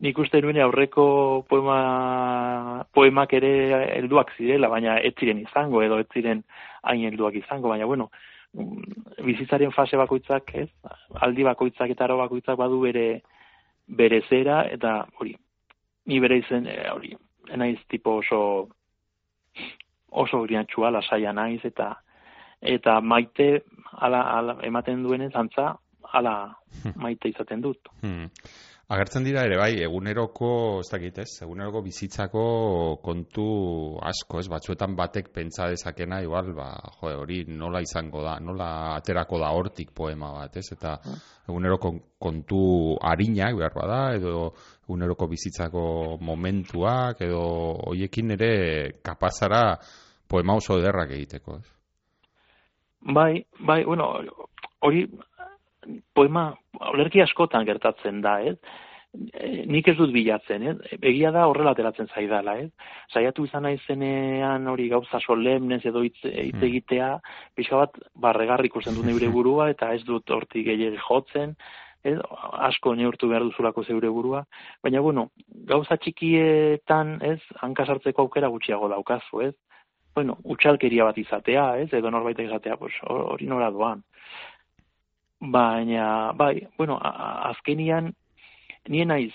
nik uste nuen aurreko poema, poemak ere helduak zirela, baina ez ziren izango, edo ez ziren hain helduak izango, baina bueno, mm, bizitzaren fase bakoitzak, ez? Aldi bakoitzak eta aro bakoitzak badu bere bere zera, eta hori, ni bere izen, eh, hori, naiz tipo oso oso griatxua lasaia naiz eta eta maite ala, ala ematen duenez antza ala maite izaten dut. Hmm. Agertzen dira ere bai, eguneroko, ez dakit ez, eguneroko bizitzako kontu asko, ez, batzuetan batek pentsa dezakena, igual, ba, jo, hori nola izango da, nola aterako da hortik poema bat, ez, eta eguneroko kontu harinak, behar bada, edo eguneroko bizitzako momentuak, edo hoiekin ere kapazara poema oso ederrak egiteko, ez. Bai, bai, bueno, hori poema olerki askotan gertatzen da, ez? E, nik ez dut bilatzen, ez? Egia da horrela ateratzen zaidala, ez? Saiatu izan naizenean hori gauza solemnez edo hitz hitz Hmm. egitea, pixka bat barregarri ikusten dut neure burua eta ez dut hortik gehiegi jotzen, ez? Asko neurtu behar duzulako zeure burua, baina bueno, gauza txikietan, ez? Hanka sartzeko aukera gutxiago daukazu, ez? Bueno, utxalkeria bat izatea, ez? Edo norbait izatea, pues hori nora doan. Baina, bai, bueno, azkenian, nien naiz,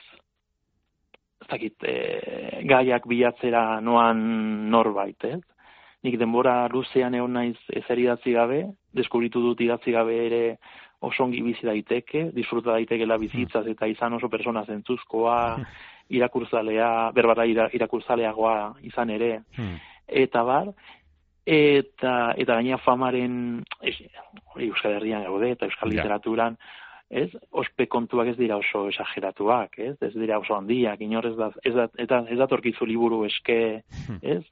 ez dakit, e, gaiak bilatzera noan norbait, ez? Nik denbora luzean egon naiz ezer idatzi gabe, deskubritu dut idatzi gabe ere oso ongi bizi daiteke, disfruta daitekela bizitzaz eta izan oso persona zentzuzkoa, irakurzalea, berbara ira, irakurzaleagoa izan ere, Hmm. eta bar, eta eta gaina famaren hori Euskal Herrian gaude eta Euskal Ja. Literaturan ez ospe kontuak ez dira oso esageratuak, ez? Ez dira oso handiak, inor ez da ez da eta ez datorkizu liburu eske, ez?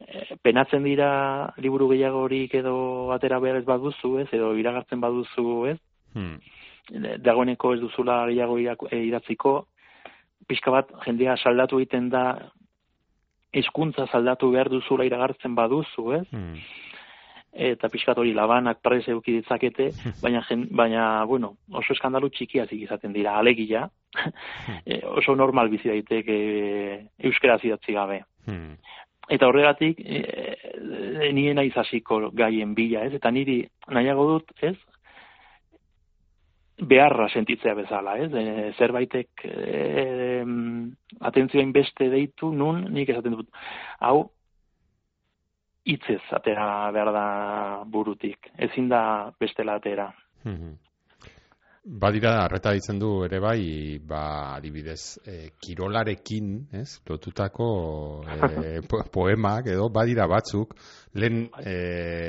E, penatzen dira liburu gehiagorik edo atera behar ez baduzu, ez? Edo iragartzen baduzu, ez? Hmm. dagoeneko ez duzula gehiago iraku- e, idatziko, pixka bat jendea saldatu egiten da hizkuntza saldatu behar duzula iragartzen baduzu, ez? Hmm. Eta pixkat hori labanak prez euki ditzakete, baina, jen, baina bueno, oso eskandalu txikiazik izaten dira, alegia, e, oso normal bizi daiteke euskera idatzi gabe. Hmm. Eta horregatik, e, e, nien naiz hasiko gaien bila, ez? Eta niri nahiago dut, ez? Beharra sentitzea bezala, ez? E, zerbaitek e, atentzioa inbeste deitu, nun nik esaten dut. Hau, hitzez atera behar da burutik, ezin da bestela atera. Mhm. Badira, arreta ditzen du ere bai, ba, adibidez, e, kirolarekin, ez, lotutako e, po- poemak edo, badira batzuk, lehen e,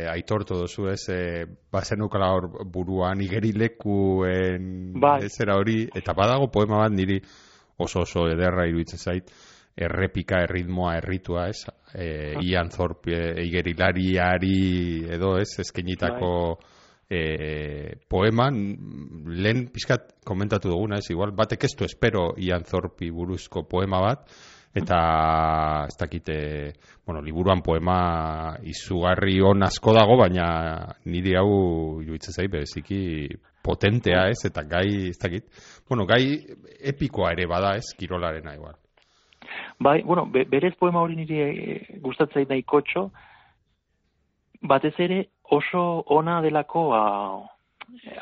aitortu dozu ez, e, bazenukala hor buruan igerilekuen Bai. zera hori, eta badago poema bat niri oso oso ederra iruditzen zait, errepika, erritmoa, erritua, ez, e, Ian Thorpe e, igerilariari edo, ez, eskenitako e, poeman, lehen pixkat komentatu duguna, ez, igual, batek ez du espero Ian Thorpe buruzko poema bat, eta ez dakite, bueno, liburuan poema izugarri on asko dago, baina niri hau iruditzen zait bereziki potentea, ez, eta gai, ez dakit, bueno, gai epikoa ere bada, ez, kirolarena igual. Bai, bueno, be, berez poema hori niri e, gustatzen nahikotxo, batez ere oso ona delako a,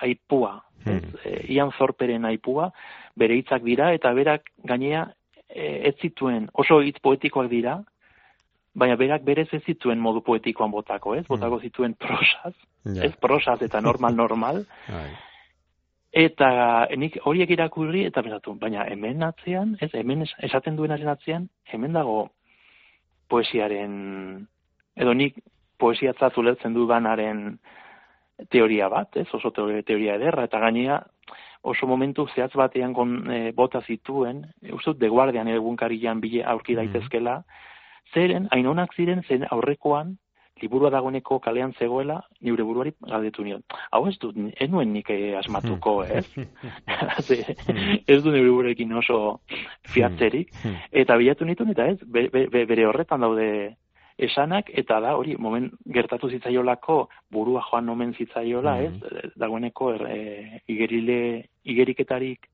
aipua. Ez, Hmm. e, Ian Thorperen aipua, bere hitzak dira, eta berak gainea e, ez zituen, oso hitz poetikoak dira, baina berak berez ez zituen modu poetikoan botako, ez? Botako zituen prosaz, Ja. ez prosaz eta normal normal, Bai. Eta nik horiek irakurri eta pensatu, baina hemen atzean, ez, hemen es- esaten duenaren atzean, hemen dago poesiaren, edo nik poesiatzat ulertzen dudanaren teoria bat, ez, oso teoria, ederra, eta gainea oso momentu zehatz batean kon, e, bota zituen, e, uste dut The Guardian egunkarian bile aurki Mhm. daitezkela, zeren, hain onak ziren, zen aurrekoan, liburua dagoeneko kalean zegoela, niure buruari galdetu nion. Hau ez dut, ez nuen nik eh, asmatuko, ez? Ze, ez du nire buruekin oso fiatzerik. Hmm. Eta bilatu nituen, eta ez, be- be- bere horretan daude esanak, eta da, hori, moment gertatu zitzaiolako, burua joan nomen zitzaiola, ez? Dagoeneko, er, e, igerile, igeriketarik,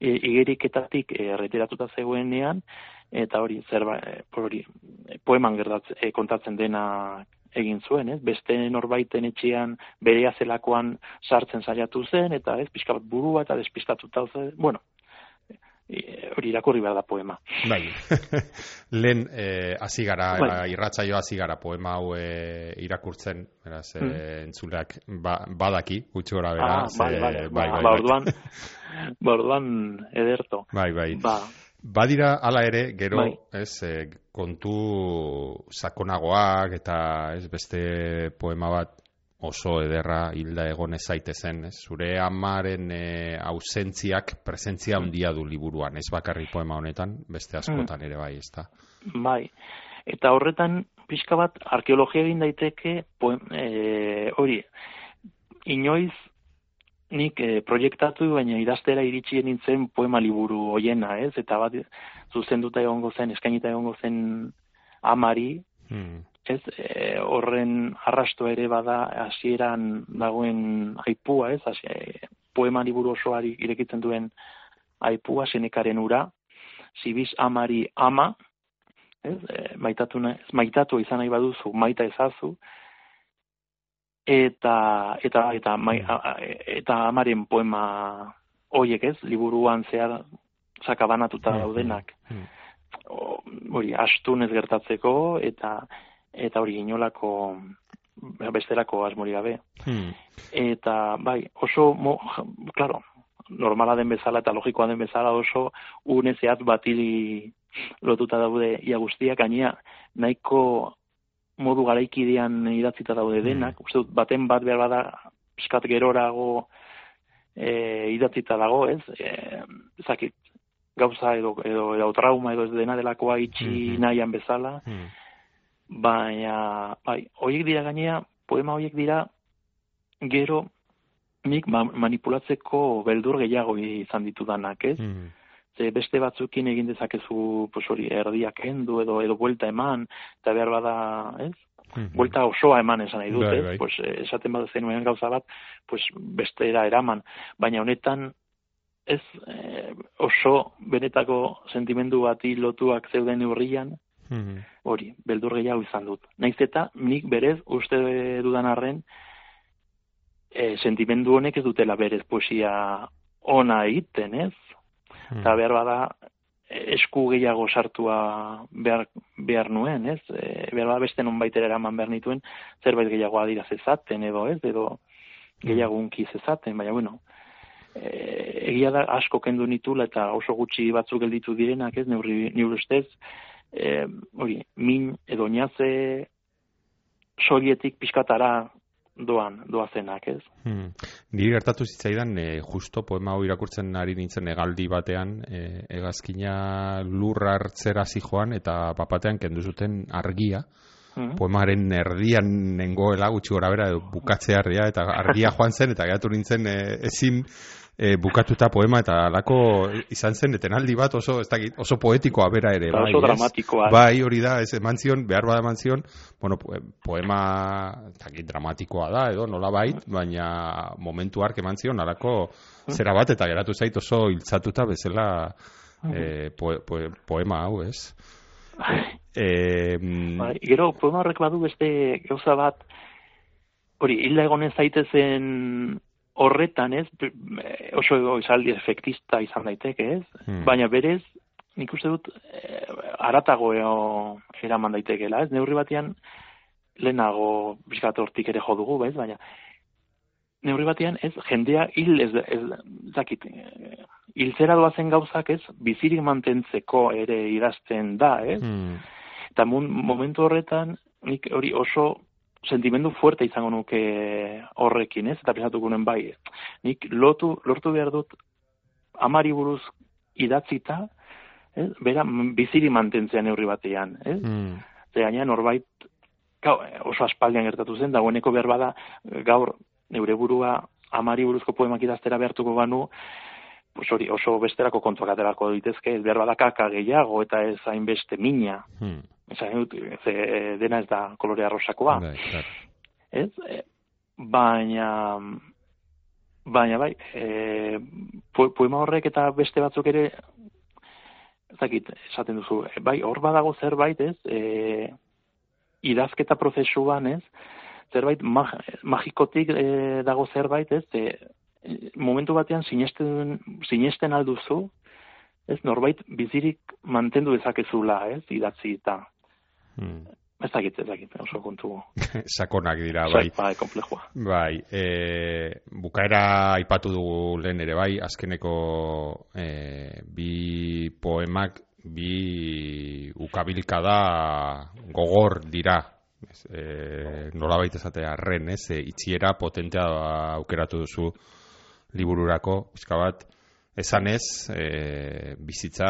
e, igeriketatik erretiratuta zegoenean, eta hori, zerba, hori, poeman gertatzen, e, kontatzen dena egin zuen, ez? Beste norbaiten etxean berea zelakoan sartzen saiatu zen, eta ez, pixka bat burua eta despistatuta zen, bueno, hori irakurri behar da poema. Bai. Lehen eh hasi gara Bai. irratsaio hasi gara poema hau eh, irakurtzen, beraz eh, Mm. entzuleak ba, badaki gutxi gora bera, ah, ze- bai, bai, bai, ba, bai, ba, bai. orduan, ba, orduan ederto. Bai, bai. Ba, Badira hala ere, gero, Bai. ez, eh, kontu sakonagoak eta ez beste poema bat oso ederra hilda egon ez zaitezen, ez? Zure amaren e, ausentziak presentzia handia du liburuan, ez bakarri poema honetan, beste askotan ere bai, ezta. bai. Eta horretan, pixka bat, arkeologia egin daiteke, poem, e, hori, inoiz nik e, proiektatu, baina idaztera iritsi nintzen poema liburu hoiena, ez? Eta bat, zuzenduta egongo zen, eskainita egongo zen amari, Hmm. Ez e, horren arrasto ere bada hasieran dagoen aipua, ez? Hasi, e, poema liburu osoari irekitzen duen aipua senekaren ura, zibiz amari ama, ez? E, maitatu, maitatu izan nahi baduzu, maita ezazu, eta eta eta mai, a, eta amaren poema hoiek, ez? Liburuan zehar sakabanatuta Mhm. daudenak Mhm. o- hori astun ez gertatzeko eta eta hori inolako bestelako asmori gabe Hmm. eta bai oso mo, claro normala den bezala eta logikoa den bezala oso une zehatz batili lotuta daude ia guztiak gainea nahiko modu garaikidean idatzita daude denak uste dut baten bat behar bada pixkat gerorago e, idatzita dago ez e, ezakit gauza edo, edo, edo trauma edo ez dena delakoa itxi Mhm. nahian bezala Hmm. Baina bai, horiek dira gainea, poema horiek dira gero nik ma manipulatzeko beldur gehiago izan ditudanak, ez? Hmm. Ze beste batzukin egin dezakezu pues hori erdiak kendu edo edo buelta eman eta behar bada, ez? Mhm. Buelta osoa eman esan nahi dut, Bai, ez? bai. Pues eh, esaten bada zenuen gauza bat, pues bestera eraman, baina honetan ez eh, oso benetako sentimendu bati lotuak zeuden neurrian, Hmm. hori, beldur gehiago izan dut. Naiz eta nik berez uste dudan arren e, sentimendu honek ez dutela berez poesia ona egiten, ez? Hmm. Eta behar bada esku gehiago sartua behar, behar nuen, ez? E, behar bada beste nonbaitera eraman behar nituen zerbait gehiago adira zezaten edo, ez? Edo gehiago unki zezaten, baina bueno, e, egia da asko kendu nitula eta oso gutxi batzuk gelditu direnak, ez? Neurri, neure ustez, e, hori, min edo naze sorietik pixkatara doan, doazenak, ez? Hmm. Niri gertatu zitzaidan, e, justo poema hau irakurtzen ari nintzen egaldi batean, e, egazkina lurra hartzera zijoan eta papatean kendu zuten argia, Mhm. poemaren erdian nengoela gutxi gora bera, bukatze argia, eta argia joan zen, eta geratu nintzen e, ezin e, bukatuta poema, eta alako izan zen, etenaldi bat oso, ez dakit, oso poetikoa bera ere, Eta bai, oso ez? dramatikoa. Bai, hori da, ez eman zion, behar bada eman zion, bueno, poe- poema, dakit, dramatikoa da, edo, nola bait, baina momentu hark eman zion, alako zera bat, eta geratu zait oso hiltzatuta bezala e, poe, poe, poema hau, ez? E, Bai, gero, poema horrek badu beste gauza bat, hori, hilda egonen zaitezen horretan, ez, eh, oso izaldi efektista izan daiteke, ez, Hmm. baina berez, nik uste dut, e, aratago eo eraman daitekela, ez, neurri batean, lehenago bizkat hortik ere jo dugu, bez, baina, neurri batean, ez, jendea hil, ez, ez, zakit, eh, hiltzera doazen gauzak, ez, bizirik mantentzeko ere idazten da, ez, hmm, Eta momentu horretan, nik hori oso sentimendu fuerte izango nuke horrekin, ez? Eta pensatuko nuen bai, nik lotu, lortu behar dut amari buruz idatzita, ez? Bera biziri mantentzea neurri batean, ez? hmm, Ze norbait gau, oso aspaldian gertatu zen, dagoeneko behar bada gaur neure burua amari buruzko poemak idaztera behartuko banu, pues hori oso besterako kontuak aterako ditezke, ez behar bada kaka gehiago eta ez hainbeste mina. hmm. Esan dut, ze dena ez da kolorea rosakoa, Bai, claro. ez? E, baina, baina bai, e, po- poema horrek eta beste batzuk ere, ez dakit, esaten duzu, e, bai, hor badago zerbait, ez? E, idazketa prozesuan, ez? Zerbait mag, magikotik e, dago zerbait, ez? E, momentu batean sinesten, sinesten alduzu, ez norbait bizirik mantendu dezakezula, ez, idatzi eta Hmm. ez dakit, ez dakit, oso kontu. Sakonak dira, bai. Bai, komplejua. Bai, e, bukaera aipatu dugu lehen ere bai, azkeneko e, bi poemak, bi ukabilkada gogor dira. Ez, E, nola baita esatea, ren, ez, e, itxiera potentea aukeratu duzu libururako, pizka bat, esan ez, e, bizitza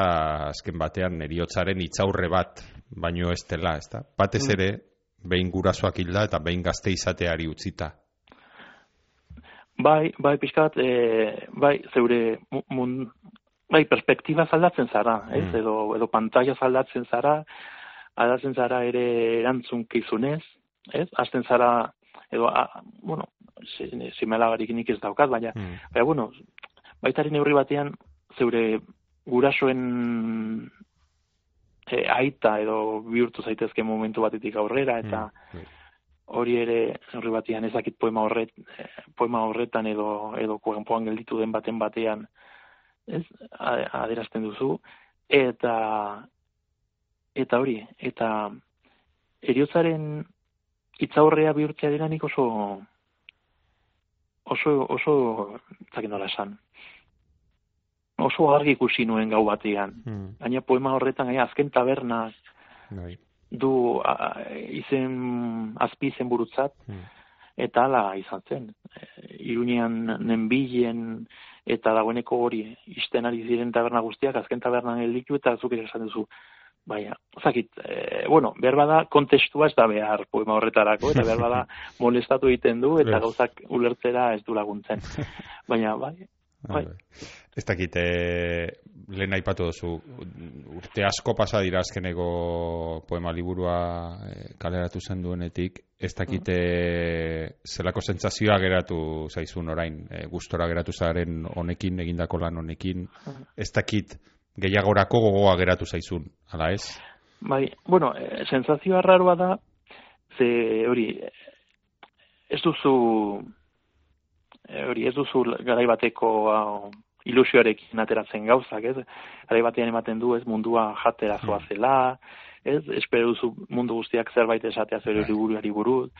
azken batean eriotzaren itzaurre bat, baino ez dela, ez da? Batez Mm. ere, behin gurasoak hilda eta behin gazte izateari utzita. Bai, bai, pixka bat, e, bai, zeure mu- mun, bai, perspektiba aldatzen zara, ez, Mm. edo, edo pantalla aldatzen zara, aldatzen zara ere erantzunkizunez, ez, hasten zara, edo, a, bueno, simelagarik nik ez daukat, baina, Mm. baina, bueno, baitari neurri batean, zeure gurasoen e, aita edo bihurtu zaitezke momentu batetik aurrera, eta Mm. hori ere neurri batean ezakit poema horret poema horretan edo edo kuenpoan gelditu den baten batean ez adierazten duzu eta eta hori eta eriotzaren hitzaurrea bihurtzea dira nik oso oso oso ez dakit nola esan oso argi ikusi nuen gau batean Mm. gaina poema horretan gaina azken taberna Bai. du a, izen azpi izen burutzat Mm. eta hala izan zen. Iruñean nenbilen eta dagoeneko hori isten ari ziren taberna guztiak azken tabernan gelditu eta zuk esan duzu. Baina, zakit, e, bueno, behar bada kontestua ez da behar poema horretarako, eta behar bada molestatu egiten du, eta gauzak ulertzera ez du laguntzen. Baina, bai, Bai. Bai. Ez dakit, e, lehen aipatu duzu, urte asko pasa dira azkeneko poema liburua e, kaleratu zen duenetik, ez dakit e, zelako sentsazioa geratu zaizun orain, e, gustora geratu zaren honekin, egindako lan honekin, ez dakit gehiagorako gogoa geratu zaizun, ala ez? Bai, bueno, e, sensazioa raroa da, ze hori, eh, ez duzu, hori, ez duzu garai bateko hau, ilusioarekin ateratzen gauzak, ez? Garai batean ematen du, ez, mundua jatera zoazela, ez? Espero duzu mundu guztiak zerbait esatea zure Bai. liburuari buruz.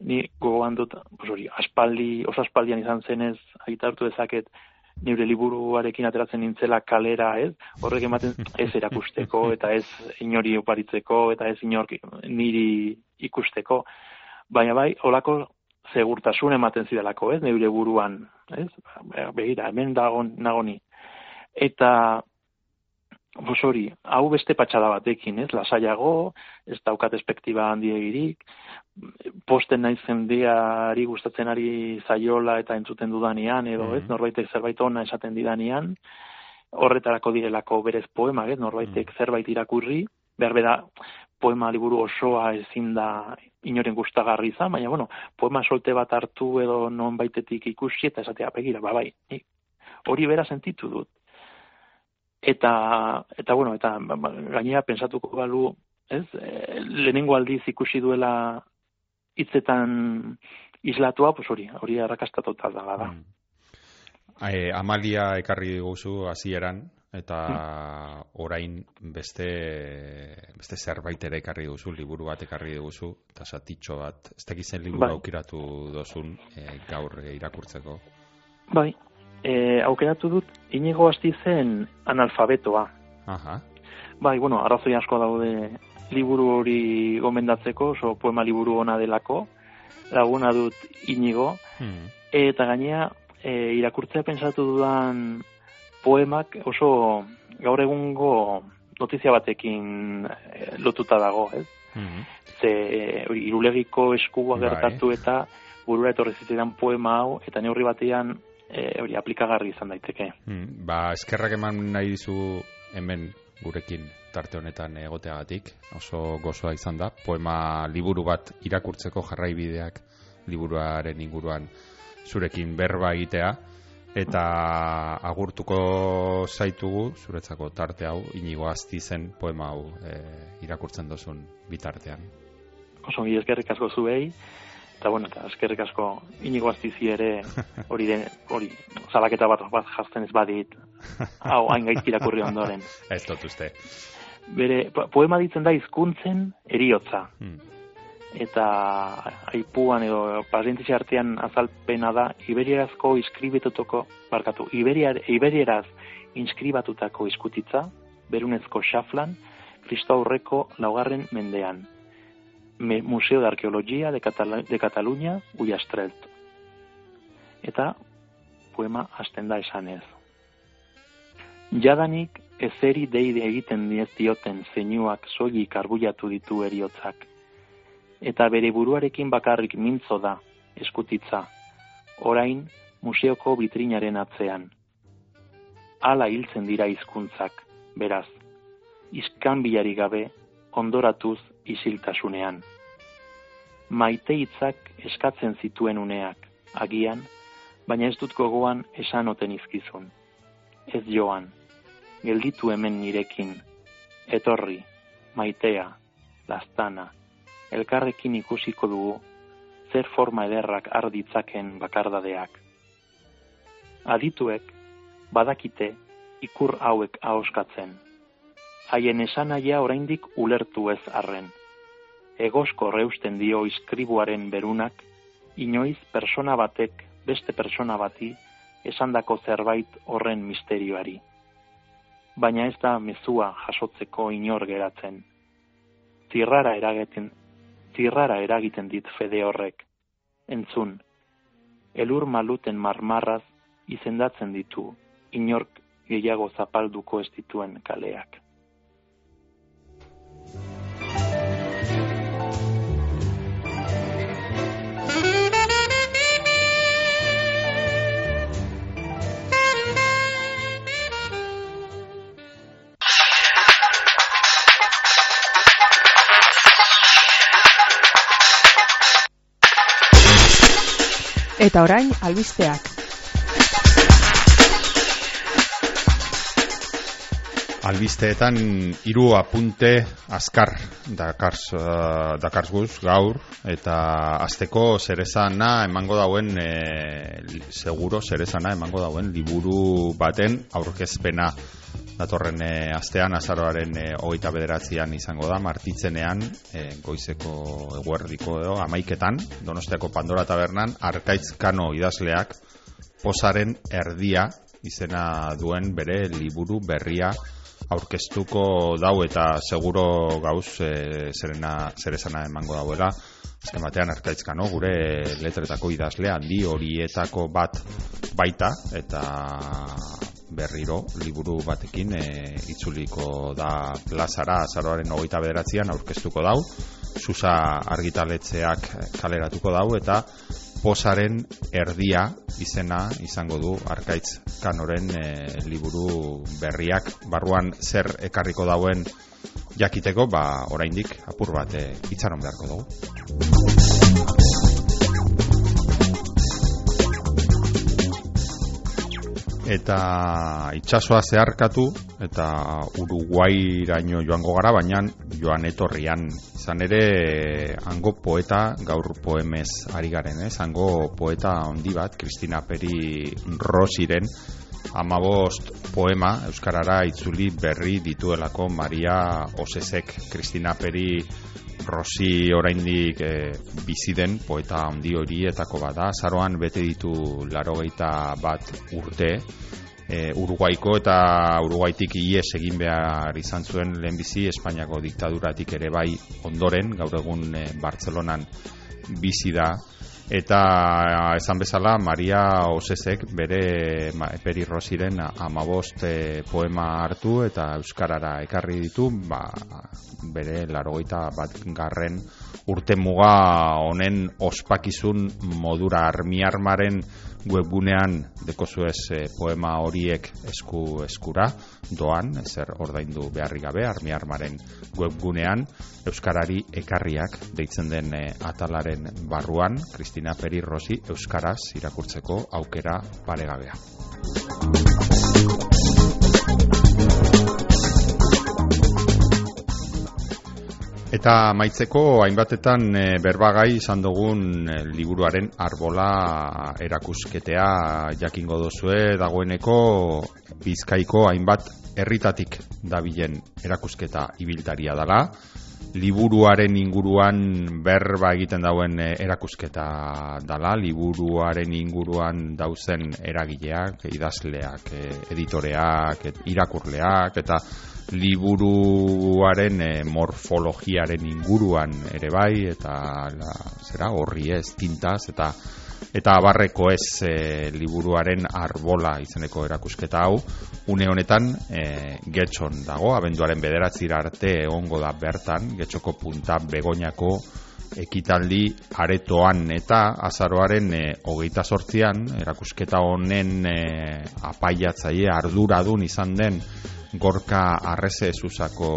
Ni gogoan dut, hori, aspaldi, oso aspaldian izan zenez, aitartu dezaket, nire liburuarekin ateratzen nintzela kalera, ez? Horrek ematen ez erakusteko eta ez inori oparitzeko eta ez inork niri ikusteko. Baina bai, olako segurtasun ematen zidalako, ez? Neure buruan, ez? Begira, hemen dago nagoni. Eta Bos hori, hau beste patxada batekin, ez? Lasaiago, ez daukat espektiba handiegirik, posten naiz jendeari gustatzen ari zaiola eta entzuten dudanean, edo ez, Mhm. norbaitek zerbait ona esaten didanean, horretarako direlako berez poemak, ez, norbaitek zerbait irakurri, behar beda poema liburu osoa ezin da inoren gustagarri izan, baina bueno, poema solte bat hartu edo non baitetik ikusi eta esatea begira, ba bai, hori bera sentitu dut. Eta, eta bueno, eta ba, ba, gainera pensatuko balu, ez, e, lehenengo aldiz ikusi duela hitzetan islatua, pues hori, hori arrakasta total da da. Mm. Amalia ekarri diguzu hasieran eta orain beste beste zerbait ere ekarri duzu, liburu bat ekarri diguzu eta satitxo bat. Ez dakiz zen liburu Bai. aukiratu dozun e, gaur e, irakurtzeko. Bai, e, aukeratu dut, inigo hasti zen analfabetoa. Aha. Bai, bueno, arrazoi asko daude liburu hori gomendatzeko, oso poema liburu ona delako, laguna dut inigo, Hmm. eta gainea e, irakurtzea pensatu dudan poemak oso gaur egungo notizia batekin e, lotuta dago, ez? Hmm. Ze irulegiko eskua Bai. gertatu eta burura etorri zitzaidan poema hau, eta neurri batean e, hori aplikagarri izan daiteke. Hmm. Ba, eskerrak eman nahi dizu hemen gurekin tarte honetan egoteagatik. Oso gozoa izan da. Poema liburu bat irakurtzeko jarraibideak liburuaren inguruan zurekin berba egitea. Eta agurtuko zaitugu, zuretzako tarte hau, inigo azti zen poema hau e, irakurtzen dozun bitartean. Oso ongi eskerrik asko zuei, Eta, bueno, eta eskerrik asko inigo aztizi ere hori den, hori, zalaketa bat bat jazten ez badit, hau, hain gaizki irakurri ondoren. Ez dut uste. Bere, po- poema ditzen da hizkuntzen eriotza. Hmm. Eta aipuan edo parentesi artean azalpena da iberierazko inskribetutako, barkatu, iberiar, iberieraz inskribatutako izkutitza, berunezko xaflan, Kristo aurreko laugarren mendean. Me, Museo de Arkeologia de, Catala, de Cataluña, Ullastrelt. Eta poema hasten da esanez. Jadanik ezeri deide egiten diez dioten zeinuak soilik arbuiatu ditu eriotzak. Eta bere buruarekin bakarrik mintzo da, eskutitza, orain museoko bitrinaren atzean. Hala hiltzen dira hizkuntzak, beraz, iskanbilari gabe, ondoratuz isiltasunean. Maite hitzak eskatzen zituen uneak, agian, baina ez dut gogoan esan oten izkizun. Ez joan, gelditu hemen nirekin, etorri, maitea, lastana, elkarrekin ikusiko dugu, zer forma ederrak arditzaken bakardadeak. Adituek, badakite, ikur hauek ahoskatzen. Haien esanaia oraindik ulertu ez arren. Egosko reusten dio iskribuaren berunak, inoiz persona batek beste persona bati esandako zerbait horren misterioari. Baina ez da mezua jasotzeko inor geratzen. Zirrara eragiten, zirrara eragiten dit fede horrek. Entzun, elur maluten marmarraz izendatzen ditu inork gehiago zapalduko ez dituen kaleak. Eta orain albisteak. Albisteetan hiru apunte azkar dakars, uh, dakarzguz gaur eta azteko zerezana emango dauen e, seguro zerezana emango dauen liburu baten aurkezpena datorren e, astean azaroaren e, hogeita bederatzean izango da martitzenean e, goizeko eguerdiko edo amaiketan donostiako Pandora tabernan arkaitzkano idazleak posaren erdia izena duen bere liburu berria aurkeztuko dau eta seguro gauz e, zerena, zerezana emango dauela. Azken batean arkaitzkano gure letretako idazle handi horietako bat baita eta berriro liburu batekin e, itzuliko da plazara azaroaren hogeita bederatzean aurkeztuko dau. Susa argitaletzeak kaleratuko dau eta posaren erdia izena izango du arkaitz kanoren e, liburu berriak. Barruan zer ekarriko dauen jakiteko ba oraindik apur bat e, itxaron beharko dugu eta itsasoa zeharkatu eta Uruguairaino joango gara baina joan etorrian. Izan ere hango poeta gaur poemez ari garen ez? Hango poeta handi bat Kristina Peri Rosiren amabost poema Euskarara itzuli berri dituelako Maria Osesek. Kristina Peri Rosi oraindik e, bizi den poeta handi horietako bada zaroan bete ditu larogeita bat urte. E, Uruguaiko eta Uruguaitik ies egin behar izan zuen lehenbizi Espainiako diktaduratik ere bai ondoren. Gaur egun e, Bartzelonan bizi da eta esan bezala Maria Osesek bere Peri Rosiren amabost e, poema hartu eta Euskarara ekarri ditu ba, bere larogeita bat garren urte muga honen ospakizun modura. Armiarmaren webgunean dekozuez e, poema horiek esku eskura doan, ezer ordaindu beharri gabe armiarmaren webgunean Euskarari ekarriak deitzen den e, atalaren barruan Kristina Peri Rosi Euskaraz irakurtzeko aukera paregabea. Eta maitzeko hainbatetan e, berbagai izan dugun e, liburuaren arbola erakusketea jakingo dozue dagoeneko bizkaiko hainbat herritatik dabilen erakusketa ibiltaria dela. Liburuaren inguruan berba egiten dauen e, erakusketa dala, liburuaren inguruan dauzen eragileak, idazleak, editoreak, irakurleak, eta liburuaren e, morfologiaren inguruan ere bai eta la, zera horri ez tintaz eta eta abarreko ez e, liburuaren arbola izeneko erakusketa hau. Une honetan e, getxon dago abenduaren bederatzira arte egongo da bertan getxoko punta begoñako ekitaldi aretoan eta azaroaren e, hogeita sortzian erakusketa honen e, apaiatzaile arduradun izan den gorka arreze zuzako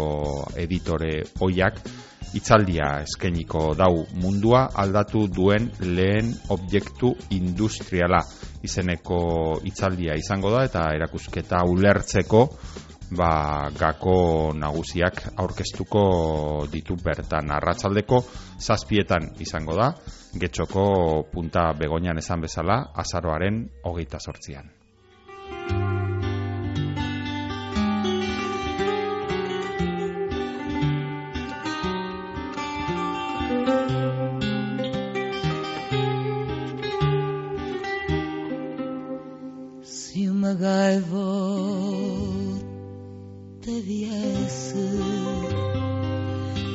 editore oiak itzaldia eskeniko dau. Mundua aldatu duen lehen objektu industriala izeneko itzaldia izango da eta erakusketa ulertzeko ba, gako nagusiak aurkeztuko ditu bertan arratsaldeko zazpietan izango da getxoko punta begoinan esan bezala azaroaren hogeita sortzian.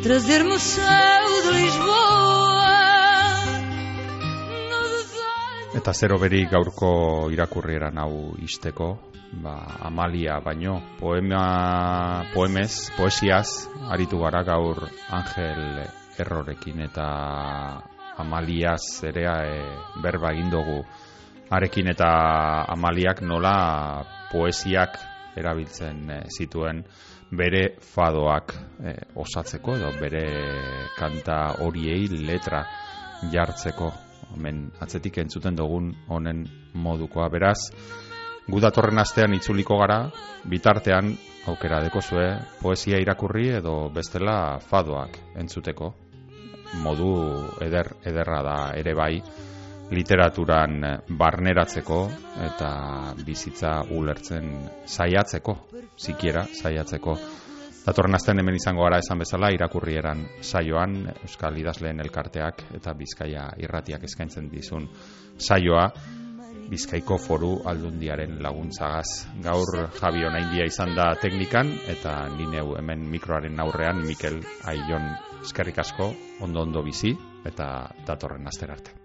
Trazer-me o céu de Lisboa. Eta zero beri gaurko irakurrieran hau isteko, ba, Amalia baino, poema, poemez, poesiaz, aritu gara gaur Angel errorekin eta Amaliaz ere e, berba indogu arekin eta Amaliak nola poesiak erabiltzen e, zituen bere fadoak e, osatzeko edo bere kanta horiei letra jartzeko. Hemen atzetik entzuten dugun honen modukoa. Beraz gu datorren astean itzuliko gara bitartean aukera dekozue poesia irakurri edo bestela fadoak entzuteko. Modu eder ederra da ere bai literaturan barneratzeko eta bizitza ulertzen saiatzeko, sikiera saiatzeko. Datorren azten hemen izango gara esan bezala irakurrieran saioan Euskal Idazleen elkarteak eta Bizkaia irratiak eskaintzen dizun saioa Bizkaiko foru aldundiaren laguntzagaz. Gaur Javi Onaindia izan da teknikan eta nineu hemen mikroaren aurrean Mikel Aion eskerrik asko ondo ondo bizi eta datorren aster arte.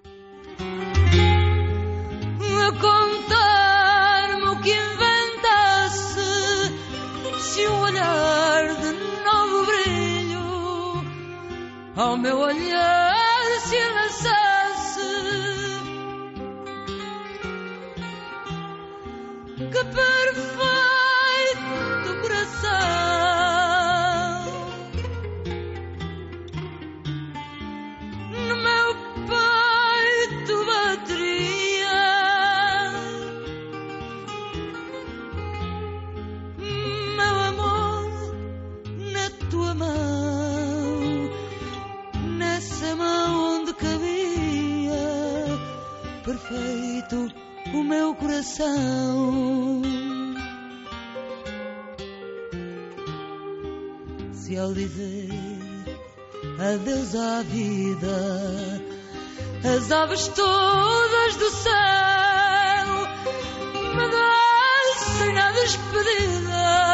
Ao meu olhar se lançasse que perfeito perfeito o meu coração se ao dizer adeus à vida as aves todas do céu me descem na despedida.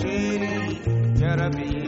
شيري يا ربي